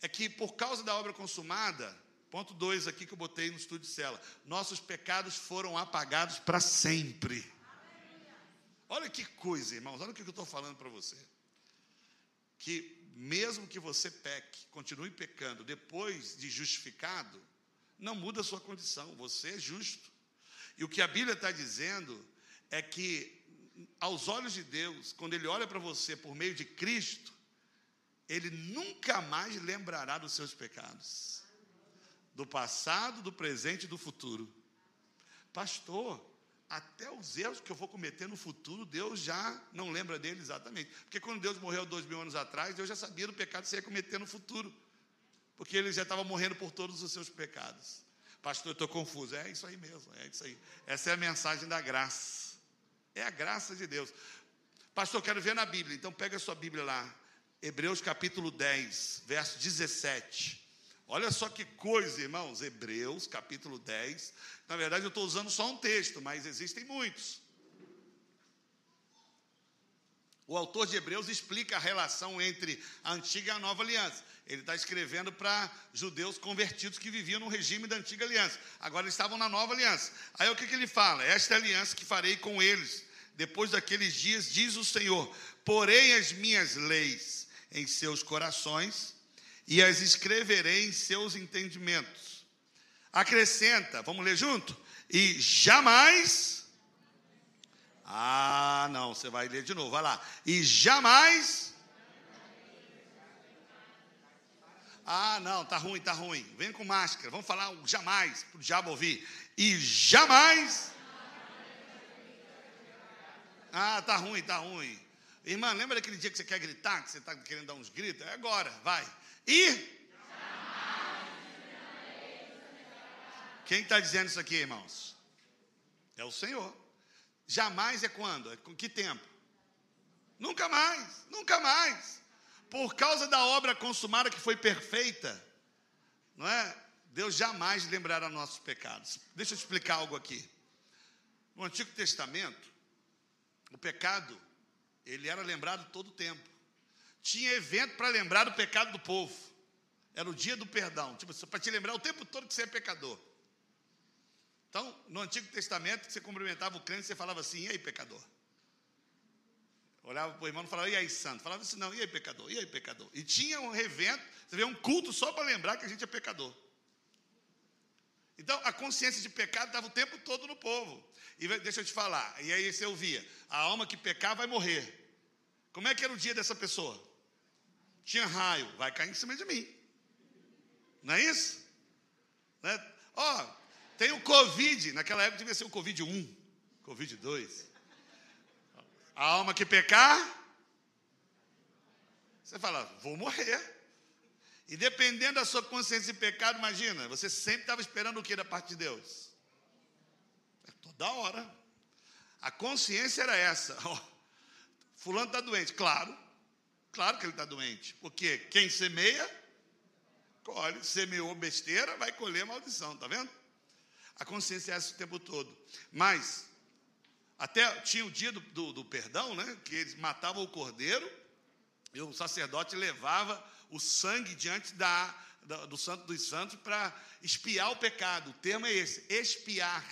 é que por causa da obra consumada, ponto 2 aqui que eu botei no estúdio de cela, nossos pecados foram apagados para sempre. Olha que coisa, irmãos, olha o que eu estou falando para você. Que mesmo que você peque, continue pecando, depois de justificado, não muda a sua condição, você é justo. E o que a Bíblia está dizendo é que, aos olhos de Deus, quando Ele olha para você por meio de Cristo, Ele nunca mais lembrará dos seus pecados, do passado, do presente e do futuro. Pastor, até os erros que eu vou cometer no futuro, Deus já não lembra dele exatamente. Porque quando Deus morreu dois mil anos atrás, Deus já sabia do pecado que você ia cometer no futuro. Porque ele já estava morrendo por todos os seus pecados. Pastor, eu estou confuso. É isso aí mesmo, é isso aí. Essa é a mensagem da graça. É a graça de Deus. Pastor, quero ver na Bíblia. Então pega a sua Bíblia lá. Hebreus capítulo 10, verso 17. Olha só que coisa, irmãos. Hebreus, capítulo 10. Na verdade, eu estou usando só um texto, mas existem muitos. O autor de Hebreus explica a relação entre a antiga e a nova aliança. Ele está escrevendo para judeus convertidos que viviam no regime da antiga aliança. Agora eles estavam na nova aliança. Aí o que, que ele fala? Esta é aliança que farei com eles. Depois daqueles dias, diz o Senhor: Porém as minhas leis em seus corações e as escreverei em seus entendimentos. Acrescenta, vamos ler junto? E jamais. Ah, não, você vai ler de novo, vai lá. E jamais. Ah, não, tá ruim, tá ruim. Vem com máscara, vamos falar o jamais, para o diabo ouvir. E jamais. Ah, tá ruim, tá ruim. Irmã, lembra daquele dia que você quer gritar, que você está querendo dar uns gritos? É agora, vai. E. Quem está dizendo isso aqui, irmãos? É o Senhor. Jamais é quando? É com que tempo? Nunca mais, nunca mais. Por causa da obra consumada que foi perfeita, não é? Deus jamais lembrará nossos pecados. Deixa eu explicar algo aqui. No Antigo Testamento, o pecado, ele era lembrado todo o tempo tinha evento para lembrar do pecado do povo. Era o dia do perdão, tipo, para te lembrar o tempo todo que você é pecador. Então, no Antigo Testamento, você cumprimentava o crente, você falava assim: e aí, pecador? Olhava para o irmão e falava: e aí, santo? Falava assim: não, e aí, pecador? E aí, pecador? E tinha um evento, você vê, um culto só para lembrar que a gente é pecador. Então, a consciência de pecado estava o tempo todo no povo. E deixa eu te falar, e aí você ouvia: a alma que pecar vai morrer. Como é que era o dia dessa pessoa? Tinha raio, vai cair em cima de mim. Não é isso? Né? Ó, tem o Covid, naquela época devia ser o Covid 1, Covid 2. A alma que pecar, você fala, vou morrer. E dependendo da sua consciência de pecado, imagina, você sempre estava esperando o que da parte de Deus? É toda hora. A consciência era essa. Ó, fulano está doente, claro. Claro que ele está doente. Porque quem semeia, colhe. Semeou besteira, vai colher maldição, tá vendo? A consciência é essa o tempo todo. Mas, até tinha o dia do, do, do perdão, né? Que eles matavam o cordeiro e o sacerdote levava o sangue diante da, da do Santo dos Santos para espiar o pecado. O termo é esse: espiar.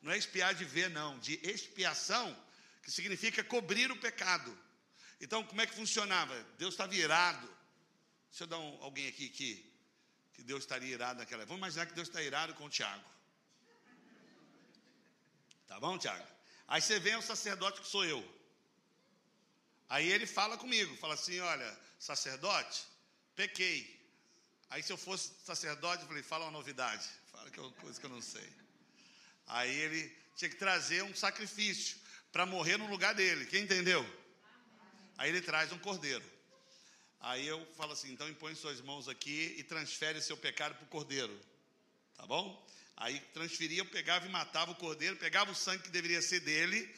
Não é espiar de ver, não, de expiação, que significa cobrir o pecado. Então, como é que funcionava? Deus estava irado. Deixa eu dar um, alguém aqui que, que Deus estaria irado naquela. Vamos imaginar que Deus está irado com o Tiago. Tá bom, Tiago? Aí você vem o sacerdote que sou eu. Aí ele fala comigo, fala assim: olha, sacerdote, pequei. Aí se eu fosse sacerdote, eu falei, fala uma novidade, fala que é uma coisa que eu não sei. Aí ele tinha que trazer um sacrifício para morrer no lugar dele. Quem entendeu? Aí ele traz um cordeiro. Aí eu falo assim: então impõe suas mãos aqui e transfere seu pecado para o cordeiro. Tá bom? Aí transferia, eu pegava e matava o cordeiro, pegava o sangue que deveria ser dele,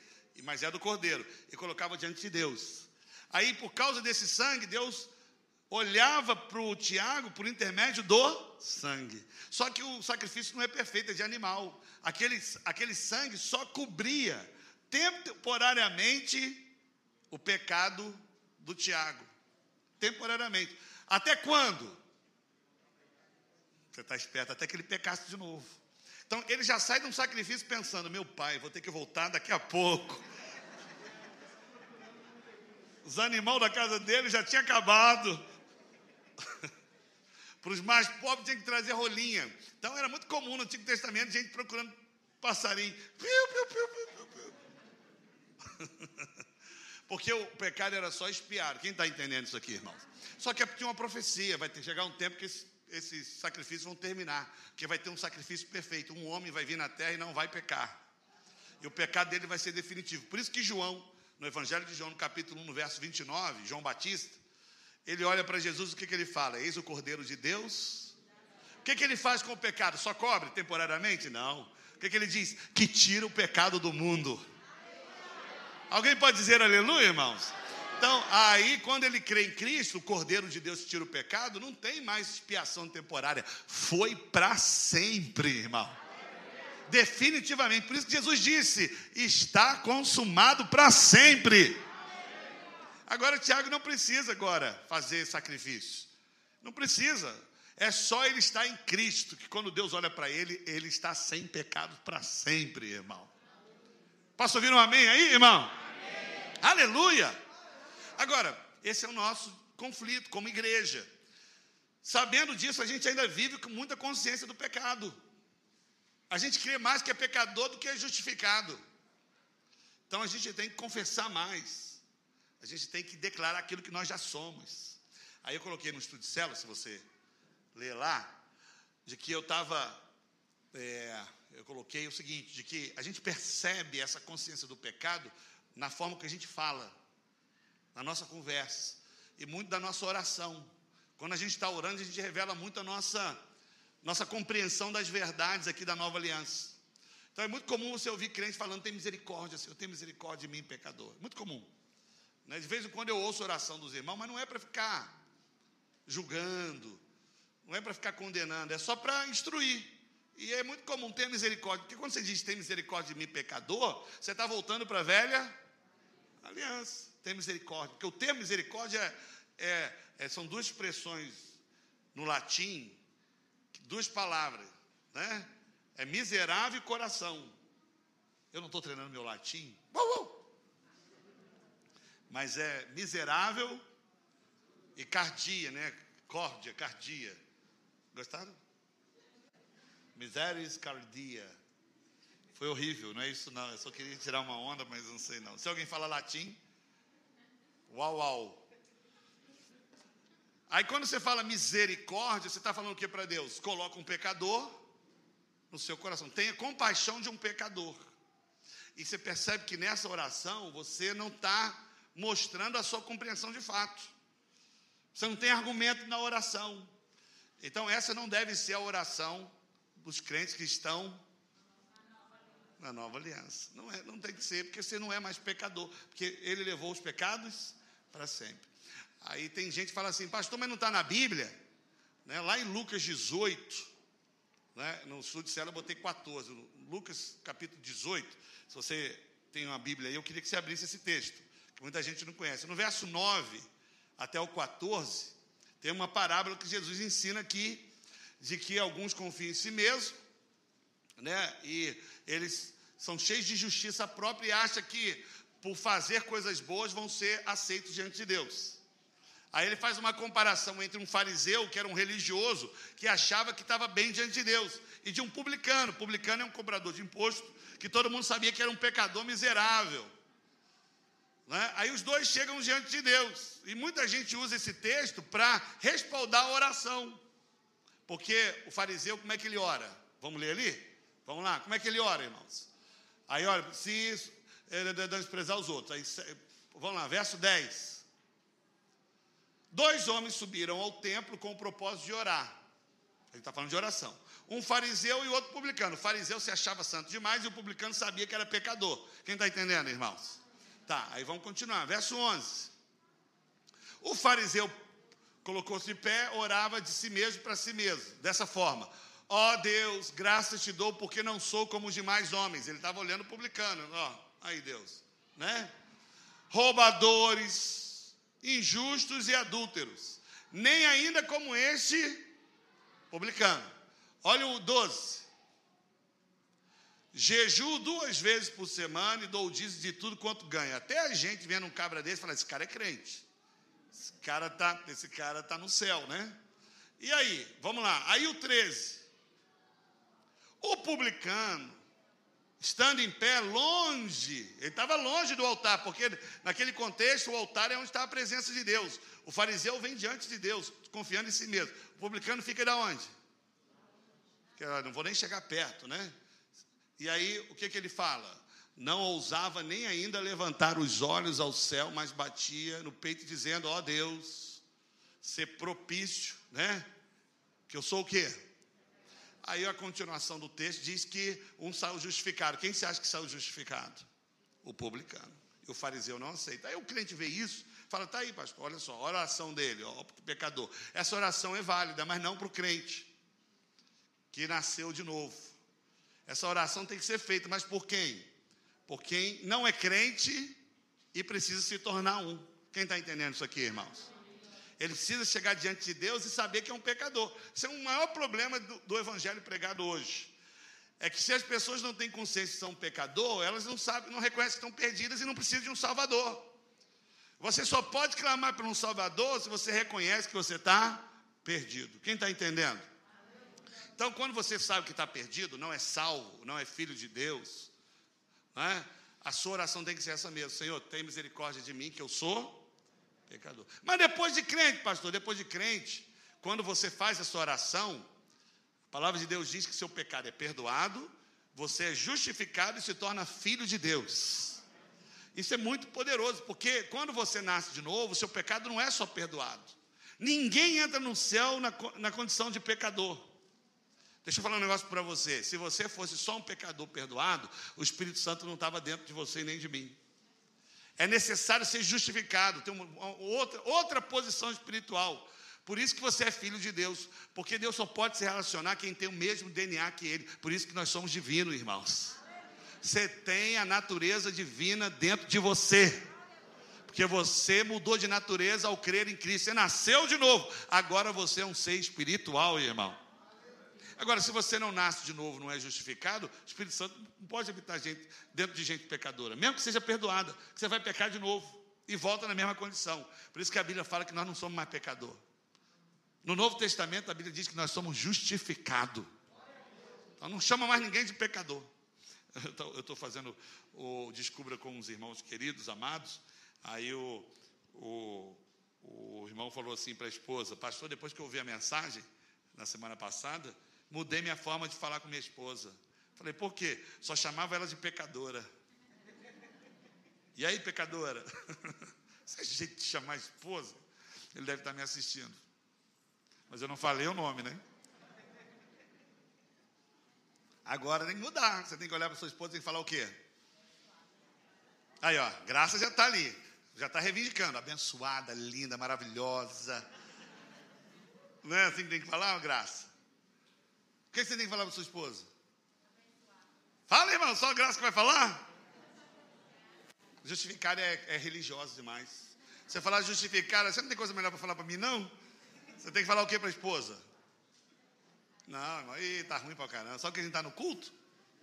mas é do cordeiro, e colocava diante de Deus. Aí, por causa desse sangue, Deus olhava para o Tiago por intermédio do sangue. Só que o sacrifício não é perfeito, é de animal. Aquele, aquele sangue só cobria temporariamente o pecado do Tiago. Temporariamente. Até quando? Você está esperto, até que ele pecasse de novo. Então ele já sai de um sacrifício pensando: meu pai, vou ter que voltar daqui a pouco. Os animais da casa dele já tinham acabado. Para os mais pobres tinha que trazer rolinha. Então era muito comum no Antigo Testamento gente procurando passarinho. Piu, piu, piu, piu, piu. Porque o pecado era só espiar. Quem está entendendo isso aqui, irmãos? Só que tinha uma profecia, vai ter, chegar um tempo que esse, esses sacrifícios vão terminar. Que vai ter um sacrifício perfeito. Um homem vai vir na terra e não vai pecar. E o pecado dele vai ser definitivo. Por isso que João, no Evangelho de João, no capítulo 1, no verso 29, João Batista, ele olha para Jesus, o que, que ele fala? Eis o Cordeiro de Deus. O que, que ele faz com o pecado? Só cobre temporariamente? Não. O que, que ele diz? Que tira o pecado do mundo. Alguém pode dizer aleluia, irmãos? Então, aí, quando ele crê em Cristo, o Cordeiro de Deus tira o pecado, não tem mais expiação temporária. Foi para sempre, irmão. Definitivamente. Por isso que Jesus disse: está consumado para sempre. Agora, Tiago não precisa agora fazer sacrifício. Não precisa. É só ele estar em Cristo, que quando Deus olha para ele, ele está sem pecado para sempre, irmão. Posso ouvir um amém aí, irmão? Amém. Aleluia! Agora, esse é o nosso conflito como igreja. Sabendo disso, a gente ainda vive com muita consciência do pecado. A gente crê mais que é pecador do que é justificado. Então a gente tem que confessar mais. A gente tem que declarar aquilo que nós já somos. Aí eu coloquei no estudo de célula, se você ler lá, de que eu estava é, eu coloquei o seguinte: de que a gente percebe essa consciência do pecado na forma que a gente fala, na nossa conversa, e muito da nossa oração. Quando a gente está orando, a gente revela muito a nossa, nossa compreensão das verdades aqui da nova aliança. Então é muito comum você ouvir crente falando: tem misericórdia, Senhor, tem misericórdia de mim, pecador. Muito comum. Né? De vez em quando eu ouço a oração dos irmãos, mas não é para ficar julgando, não é para ficar condenando, é só para instruir. E é muito comum ter misericórdia, porque quando você diz tem misericórdia de mim, pecador, você está voltando para a velha aliança. Tem misericórdia, porque o termo misericórdia é, é, é, são duas expressões no latim, duas palavras, né? É miserável e coração. Eu não estou treinando meu latim, mas é miserável e cardia, né? Córdia, cardia. Gostaram? Miseris cardia. Foi horrível, não é isso não. Eu só queria tirar uma onda, mas não sei não. Se alguém fala latim, uau, uau. Aí quando você fala misericórdia, você está falando o que para Deus? Coloca um pecador no seu coração. Tenha compaixão de um pecador. E você percebe que nessa oração você não está mostrando a sua compreensão de fato. Você não tem argumento na oração. Então essa não deve ser a oração dos crentes que estão na nova aliança. Não, é, não tem que ser, porque você não é mais pecador, porque ele levou os pecados para sempre. Aí tem gente que fala assim, pastor, mas não está na Bíblia? Né? Lá em Lucas 18, né? no sul de Cela eu botei 14, Lucas capítulo 18, se você tem uma Bíblia aí, eu queria que você abrisse esse texto, que muita gente não conhece. No verso 9 até o 14, tem uma parábola que Jesus ensina aqui, de que alguns confiam em si mesmo, né? e eles são cheios de justiça própria e acham que por fazer coisas boas vão ser aceitos diante de Deus. Aí ele faz uma comparação entre um fariseu, que era um religioso, que achava que estava bem diante de Deus, e de um publicano. Publicano é um cobrador de imposto, que todo mundo sabia que era um pecador miserável. Né? Aí os dois chegam diante de Deus, e muita gente usa esse texto para respaldar a oração. Porque o fariseu, como é que ele ora? Vamos ler ali? Vamos lá, como é que ele ora, irmãos? Aí, olha, se ele desprezar os outros. Aí, vamos lá, verso 10. Dois homens subiram ao templo com o propósito de orar. Ele está falando de oração. Um fariseu e outro publicano. O fariseu se achava santo demais e o publicano sabia que era pecador. Quem está entendendo, irmãos? Tá, aí vamos continuar. Verso 11. O fariseu colocou-se de pé, orava de si mesmo para si mesmo, dessa forma: Ó oh Deus, graças te dou, porque não sou como os demais homens. Ele estava olhando o publicano, ó, aí Deus, né? Roubadores, injustos e adúlteros, nem ainda como este publicano. Olha o 12. Jejuo duas vezes por semana e dou o dízimo de tudo quanto ganha. Até a gente vendo um cabra desse fala: esse cara é crente. Esse cara tá, esse cara tá no céu, né? E aí, vamos lá. Aí o 13. O publicano estando em pé longe, ele estava longe do altar, porque naquele contexto o altar é onde está a presença de Deus. O fariseu vem diante de Deus, confiando em si mesmo. O publicano fica da onde? não vou nem chegar perto, né? E aí, o que, que ele fala? Não ousava nem ainda levantar os olhos ao céu, mas batia no peito dizendo: Ó oh, Deus, ser propício, né? Que eu sou o quê? Aí a continuação do texto diz que um saiu justificado. Quem você acha que saiu justificado? O publicano. E o fariseu não aceita. Aí o cliente vê isso, fala: tá aí, pastor, olha só, a oração dele, ó, pecador. Essa oração é válida, mas não para o crente que nasceu de novo. Essa oração tem que ser feita, mas por quem? Por quem não é crente e precisa se tornar um. Quem está entendendo isso aqui, irmãos? Ele precisa chegar diante de Deus e saber que é um pecador. Esse é o maior problema do, do evangelho pregado hoje. É que se as pessoas não têm consciência que são um pecador, elas não sabem, não reconhecem que estão perdidas e não precisam de um salvador. Você só pode clamar por um salvador se você reconhece que você está perdido. Quem está entendendo? Então, quando você sabe que está perdido, não é salvo, não é filho de Deus, não é? a sua oração tem que ser essa mesmo: Senhor, tem misericórdia de mim, que eu sou Pecador. Mas depois de crente, pastor, depois de crente, quando você faz a sua oração, a palavra de Deus diz que seu pecado é perdoado, você é justificado e se torna filho de Deus. Isso é muito poderoso, porque quando você nasce de novo, seu pecado não é só perdoado. Ninguém entra no céu na, na condição de pecador. Deixa eu falar um negócio para você. Se você fosse só um pecador perdoado, o Espírito Santo não estava dentro de você nem de mim. É necessário ser justificado, ter uma, outra, outra posição espiritual. Por isso que você é filho de Deus, porque Deus só pode se relacionar quem tem o mesmo DNA que Ele. Por isso que nós somos divinos, irmãos. Você tem a natureza divina dentro de você. Porque você mudou de natureza ao crer em Cristo. Você nasceu de novo. Agora você é um ser espiritual, irmão. Agora, se você não nasce de novo, não é justificado, o Espírito Santo não pode habitar gente, dentro de gente pecadora, mesmo que seja perdoada, que você vai pecar de novo e volta na mesma condição. Por isso que a Bíblia fala que nós não somos mais pecador. No Novo Testamento, a Bíblia diz que nós somos justificados. Então não chama mais ninguém de pecador. Eu estou fazendo o Descubra com os irmãos queridos, amados. Aí o, o, o irmão falou assim para a esposa: Pastor, depois que eu ouvi a mensagem na semana passada, mudei minha forma de falar com minha esposa. Falei, por quê? Só chamava ela de pecadora. E aí, pecadora? Você é jeito de chamar a esposa? Ele deve estar me assistindo. Mas eu não falei o nome, né? Agora tem que mudar. Você tem que olhar para sua esposa e falar o quê? Aí, ó, graça já está ali. Já está reivindicando, abençoada, linda, maravilhosa. Não é assim que tem que falar, graça? O que você tem que falar para sua esposa? Fala, irmão, só a graça que vai falar? Justificar é, é religioso demais. Você falar justificar, você não tem coisa melhor para falar para mim, não? Você tem que falar o que para a esposa? Não, irmão, aí tá ruim para caramba. Só que a gente está no culto?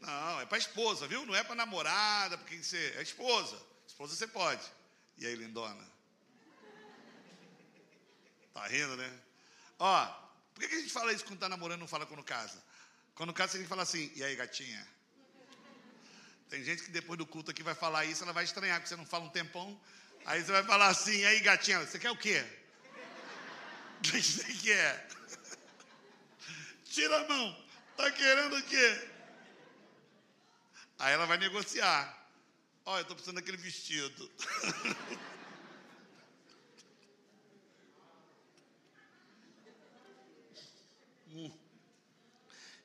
Não, é para esposa, viu? Não é para namorada, porque você é esposa. Esposa você pode. E aí, lindona? Tá rindo, né? Ó, por que, a gente fala isso quando está namorando não fala quando casa? Quando casa, tem que falar assim, e aí, gatinha? Tem gente que depois do culto aqui vai falar isso, ela vai estranhar, porque você não fala um tempão. Aí você vai falar assim, e aí, gatinha, você quer o quê? O que você quer? Tira a mão. Tá querendo o quê? Aí ela vai negociar. Olha, eu estou precisando daquele vestido.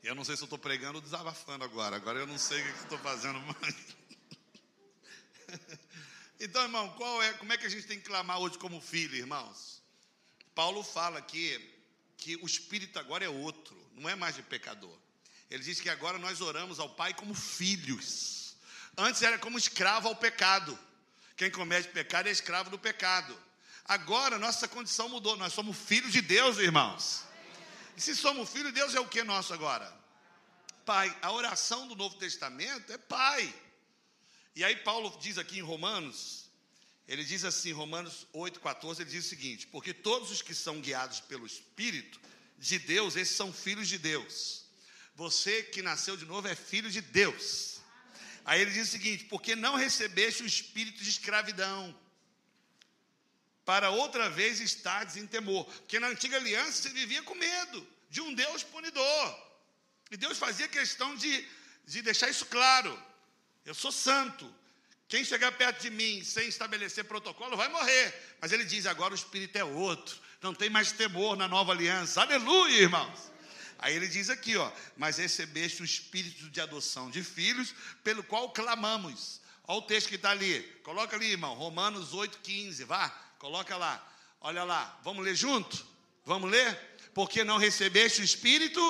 Eu não sei se eu estou pregando ou desabafando agora. Agora eu não sei o que estou fazendo mais. Então, irmão, qual é, como é que a gente tem que clamar hoje como filho, irmãos? Paulo fala aqui que o espírito agora é outro, não é mais de pecador. Ele diz que agora nós oramos ao Pai como filhos. Antes era como escravo ao pecado. Quem comete pecado é escravo do pecado. Agora nossa condição mudou, nós somos filhos de Deus, irmãos. E se somos filhos, Deus é o que nosso agora? Pai. A oração do Novo Testamento é Pai. E aí Paulo diz aqui em Romanos, ele diz assim, Romanos 8,14, ele diz o seguinte: porque todos os que são guiados pelo Espírito de Deus, esses são filhos de Deus. Você que nasceu de novo é filho de Deus. Aí ele diz o seguinte: porque não recebeste o espírito de escravidão, para outra vez estares em temor. Porque na antiga aliança você vivia com medo de um Deus punidor. E Deus fazia questão de, de deixar isso claro. Eu sou santo. Quem chegar perto de mim sem estabelecer protocolo vai morrer. Mas ele diz: agora o espírito é outro. Não tem mais temor na nova aliança. Aleluia, irmãos. Aí ele diz aqui, ó, mas recebeste o espírito de adoção de filhos, pelo qual clamamos. Olha o texto que está ali. Coloca ali, irmão. Romanos 8,15. Vá, coloca lá. Olha lá. Vamos ler junto? Vamos ler? Porque não recebeste o espírito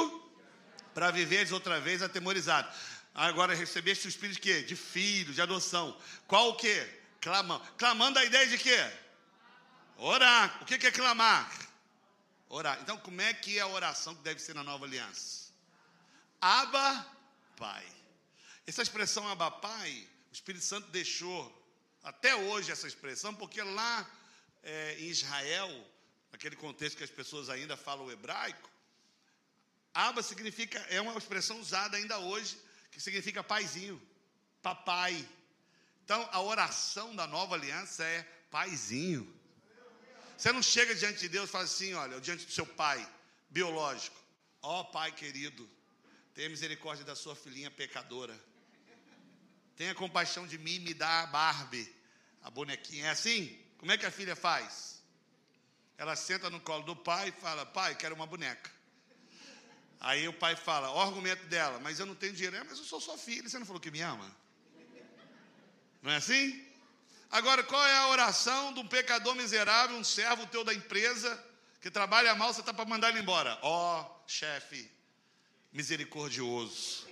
para viveres outra vez atemorizado. Agora recebeste o espírito de quê? De filho, de adoção. Qual o quê? Clamando. Clamando a ideia de quê? Orar. O que é clamar? Orar. Então, como é que é a oração que deve ser na nova aliança? Aba, Pai. Essa expressão Aba, Pai, o Espírito Santo deixou até hoje essa expressão, porque lá é, em Israel, naquele contexto que as pessoas ainda falam hebraico, Aba significa, é uma expressão usada ainda hoje, que significa paizinho, papai. Então, a oração da nova aliança é paizinho. Você não chega diante de Deus e fala assim: olha, diante do seu pai biológico, ó oh, pai querido, tenha misericórdia da sua filhinha pecadora. Tenha compaixão de mim e me dá a Barbie, a bonequinha. É assim? Como é que a filha faz? Ela senta no colo do pai e fala: Pai, quero uma boneca. Aí o pai fala: O argumento dela, mas eu não tenho dinheiro. É, mas eu sou sua filha, você não falou que me ama? Não é assim? Agora, qual é a oração de um pecador miserável, um servo teu da empresa, que trabalha mal, você está para mandar ele embora? Ó, oh, chefe, misericordioso.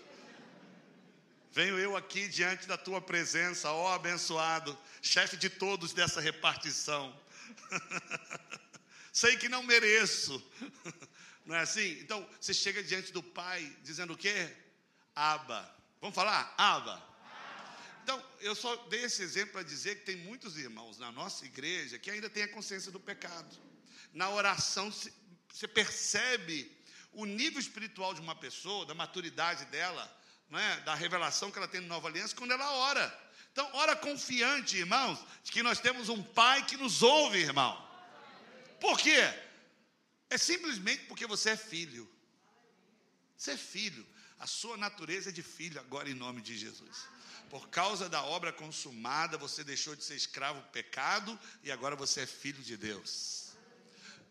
Venho eu aqui diante da tua presença, ó abençoado, chefe de todos dessa repartição. Sei que não mereço. Não é assim? Então, você chega diante do Pai dizendo o quê? Aba. Vamos falar? Aba. Então, eu só dei esse exemplo para dizer que tem muitos irmãos na nossa igreja que ainda têm a consciência do pecado. Na oração, você percebe o nível espiritual de uma pessoa, da maturidade dela, né, da revelação que ela tem na nova aliança, quando ela ora. Então, ora confiante, irmãos, de que nós temos um Pai que nos ouve, irmão. Por quê? É simplesmente porque você é filho. Você é filho. A sua natureza é de filho agora, em nome de Jesus. Por causa da obra consumada, você deixou de ser escravo do pecado e agora você é filho de Deus.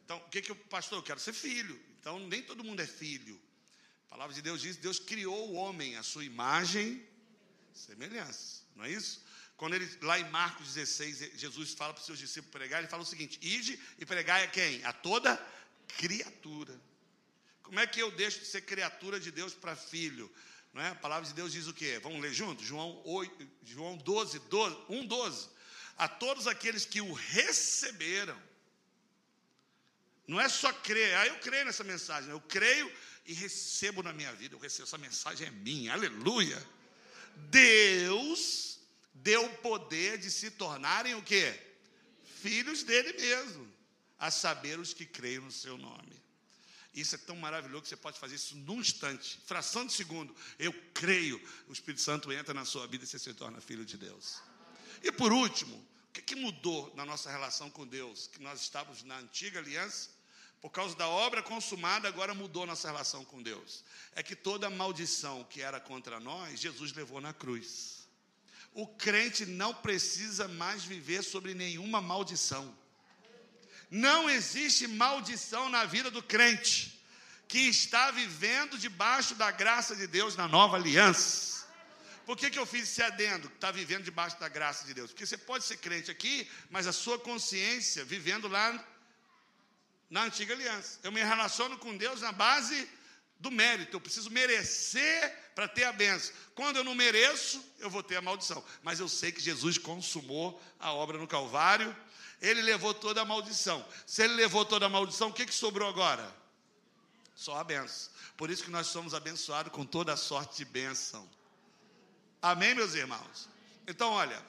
Então, o que que o pastor? Eu quero ser filho. Então, nem todo mundo é filho. A palavra de Deus diz: Deus criou o homem, a sua imagem, semelhança. Não é isso? quando ele, lá em Marcos 16, Jesus fala para os seus discípulos pregar, ele fala o seguinte: ide e pregai a quem? A toda criatura. Como é que eu deixo de ser criatura de Deus para filho? Não é? A palavra de Deus diz o quê? Vamos ler juntos? João, 8, João 12, 12, 1, 12. A todos aqueles que o receberam. Não é só crer, ah, eu creio nessa mensagem, eu creio e recebo na minha vida, eu recebo, essa mensagem é minha, aleluia. Deus deu o poder de se tornarem o quê? Filhos dele mesmo, a saber os que creem no seu nome. Isso é tão maravilhoso que você pode fazer isso num instante, fração de segundo. Eu creio, o Espírito Santo entra na sua vida e você se torna filho de Deus. E por último, o que, que mudou na nossa relação com Deus? Que nós estávamos na antiga aliança, por causa da obra consumada, agora mudou nossa relação com Deus. É que toda maldição que era contra nós, Jesus levou na cruz o crente não precisa mais viver sobre nenhuma maldição. Não existe maldição na vida do crente que está vivendo debaixo da graça de Deus na nova aliança. Por que, que eu fiz esse adendo? Está vivendo debaixo da graça de Deus? Porque você pode ser crente aqui, mas a sua consciência vivendo lá na antiga aliança. Eu me relaciono com Deus na base do mérito. Eu preciso merecer para ter a benção. Quando eu não mereço, eu vou ter a maldição. Mas eu sei que Jesus consumou a obra no Calvário. Ele levou toda a maldição. Se ele levou toda a maldição, o que, que sobrou agora? Só a benção. Por isso que nós somos abençoados com toda a sorte de bênção. Amém, meus irmãos? Então, olha,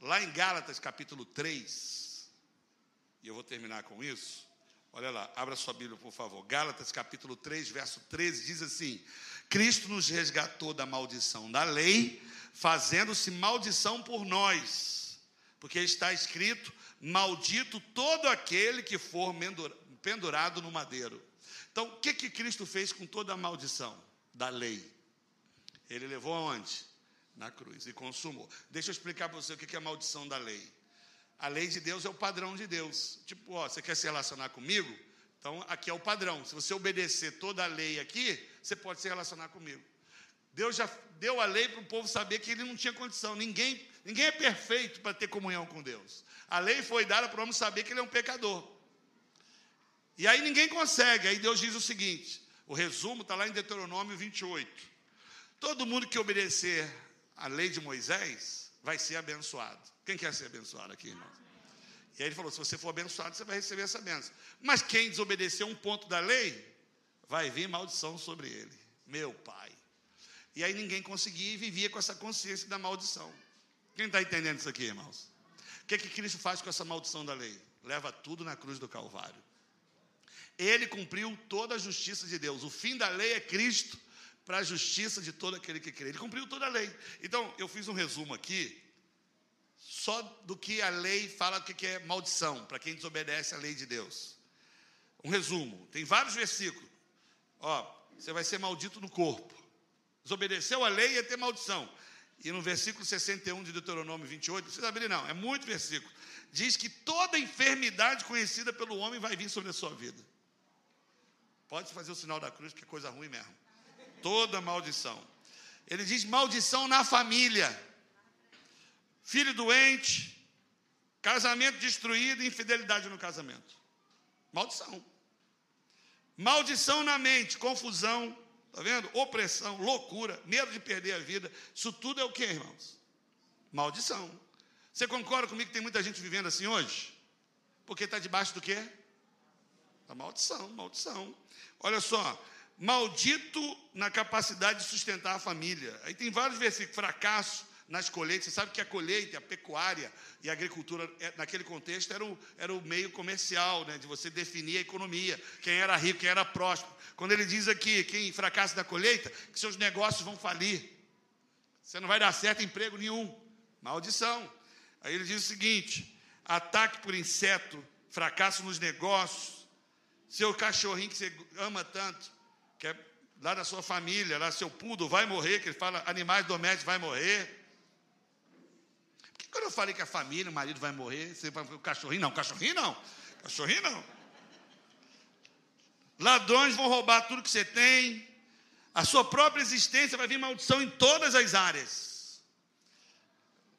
lá em Gálatas capítulo 3, e eu vou terminar com isso. Olha lá, abra sua Bíblia, por favor. Gálatas capítulo 3, verso 13 diz assim: Cristo nos resgatou da maldição da lei, fazendo-se maldição por nós. Porque está escrito: Maldito todo aquele que for pendurado no madeiro. Então, o que que Cristo fez com toda a maldição da lei? Ele levou aonde? Na cruz e consumou. Deixa eu explicar para você o que é a maldição da lei. A lei de Deus é o padrão de Deus. Tipo, ó, você quer se relacionar comigo? Então, aqui é o padrão. Se você obedecer toda a lei aqui, você pode se relacionar comigo. Deus já deu a lei para o povo saber que ele não tinha condição. Ninguém, ninguém é perfeito para ter comunhão com Deus. A lei foi dada para o homem saber que ele é um pecador. E aí ninguém consegue. Aí Deus diz o seguinte: o resumo está lá em Deuteronômio 28. Todo mundo que obedecer a lei de Moisés vai ser abençoado. Quem quer ser abençoado aqui, irmão? E aí ele falou: se você for abençoado, você vai receber essa benção. Mas quem desobedecer um ponto da lei, vai vir maldição sobre ele. Meu pai. E aí ninguém conseguia e vivia com essa consciência da maldição. Quem está entendendo isso aqui, irmãos? O que, é que Cristo faz com essa maldição da lei? Leva tudo na cruz do Calvário. Ele cumpriu toda a justiça de Deus. O fim da lei é Cristo para a justiça de todo aquele que crê. Ele cumpriu toda a lei. Então, eu fiz um resumo aqui só do que a lei fala o que é maldição, para quem desobedece à lei de Deus. Um resumo: tem vários versículos. Ó, você vai ser maldito no corpo. Desobedeceu a lei ia ter maldição. E no versículo 61 de Deuteronômio 28, não precisa abrir, não, é muito versículo. Diz que toda enfermidade conhecida pelo homem vai vir sobre a sua vida. Pode fazer o sinal da cruz, que é coisa ruim mesmo. Toda maldição. Ele diz maldição na família filho doente, casamento destruído, infidelidade no casamento. Maldição. Maldição na mente, confusão, tá vendo? Opressão, loucura, medo de perder a vida. Isso tudo é o que, irmãos? Maldição. Você concorda comigo que tem muita gente vivendo assim hoje? Porque está debaixo do quê? Da maldição, maldição. Olha só, maldito na capacidade de sustentar a família. Aí tem vários versículos, fracasso, nas colheitas. Você sabe que a colheita, a pecuária e a agricultura, é, naquele contexto, era o, era o meio comercial, né, de você definir a economia, quem era rico, quem era próspero. Quando ele diz aqui, quem fracassa da colheita, que seus negócios vão falir. Você não vai dar certo emprego nenhum. Maldição. Aí ele diz o seguinte: ataque por inseto, fracasso nos negócios, seu cachorrinho que você ama tanto, que é lá da sua família, lá seu pudo vai morrer, que ele fala animais domésticos vai morrer. Quando eu falei que a família, o marido vai morrer, você vai o cachorrinho não, cachorrinho não, cachorrinho não. Ladrões vão roubar tudo que você tem. A sua própria existência vai vir maldição em todas as áreas.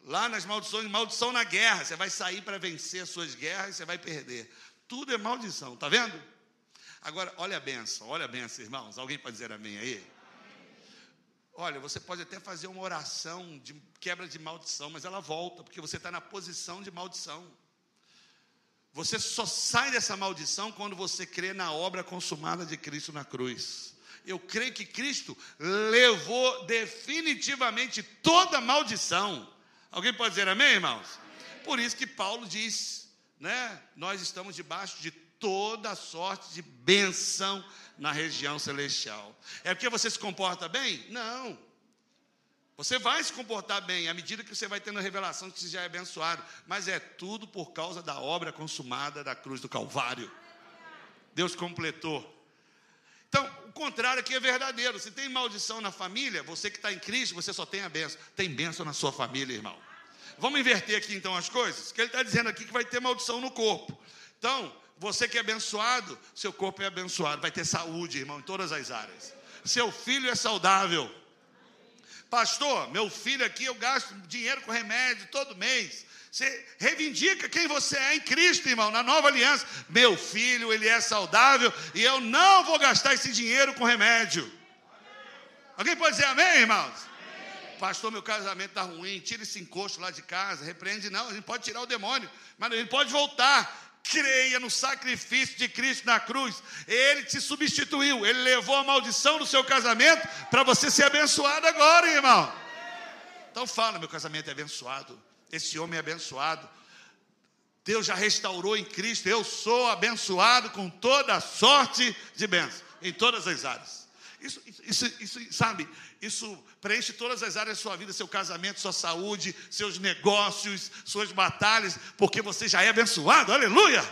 Lá nas maldições, maldição na guerra. Você vai sair para vencer as suas guerras e você vai perder. Tudo é maldição, tá vendo? Agora, olha a benção, olha a benção, irmãos. Alguém pode dizer amém aí? Olha, você pode até fazer uma oração de quebra de maldição, mas ela volta, porque você está na posição de maldição. Você só sai dessa maldição quando você crê na obra consumada de Cristo na cruz. Eu creio que Cristo levou definitivamente toda maldição. Alguém pode dizer amém, irmãos? Por isso que Paulo diz, né? Nós estamos debaixo de toda sorte de bênção na região celestial. É porque você se comporta bem? Não. Você vai se comportar bem à medida que você vai tendo a revelação que você já é abençoado, mas é tudo por causa da obra consumada da cruz do Calvário. Deus completou. Então, o contrário aqui é verdadeiro. Se tem maldição na família, você que está em Cristo, você só tem a benção. Tem benção na sua família, irmão. Vamos inverter aqui então as coisas? Que ele está dizendo aqui que vai ter maldição no corpo. Então, você que é abençoado, seu corpo é abençoado, vai ter saúde, irmão, em todas as áreas. Seu filho é saudável. Pastor, meu filho aqui, eu gasto dinheiro com remédio todo mês. Você reivindica quem você é em Cristo, irmão, na nova aliança. Meu filho, ele é saudável e eu não vou gastar esse dinheiro com remédio. Alguém pode dizer amém, irmãos? Pastor, meu casamento está ruim, tira esse encosto lá de casa, repreende, não, a gente pode tirar o demônio, mas ele pode voltar creia no sacrifício de Cristo na cruz. Ele te substituiu, ele levou a maldição do seu casamento para você ser abençoado agora, irmão. Então fala, meu casamento é abençoado. Esse homem é abençoado. Deus já restaurou em Cristo. Eu sou abençoado com toda sorte de bênçãos em todas as áreas. Isso, isso, isso, sabe, isso preenche todas as áreas da sua vida, seu casamento, sua saúde, seus negócios, suas batalhas, porque você já é abençoado, aleluia!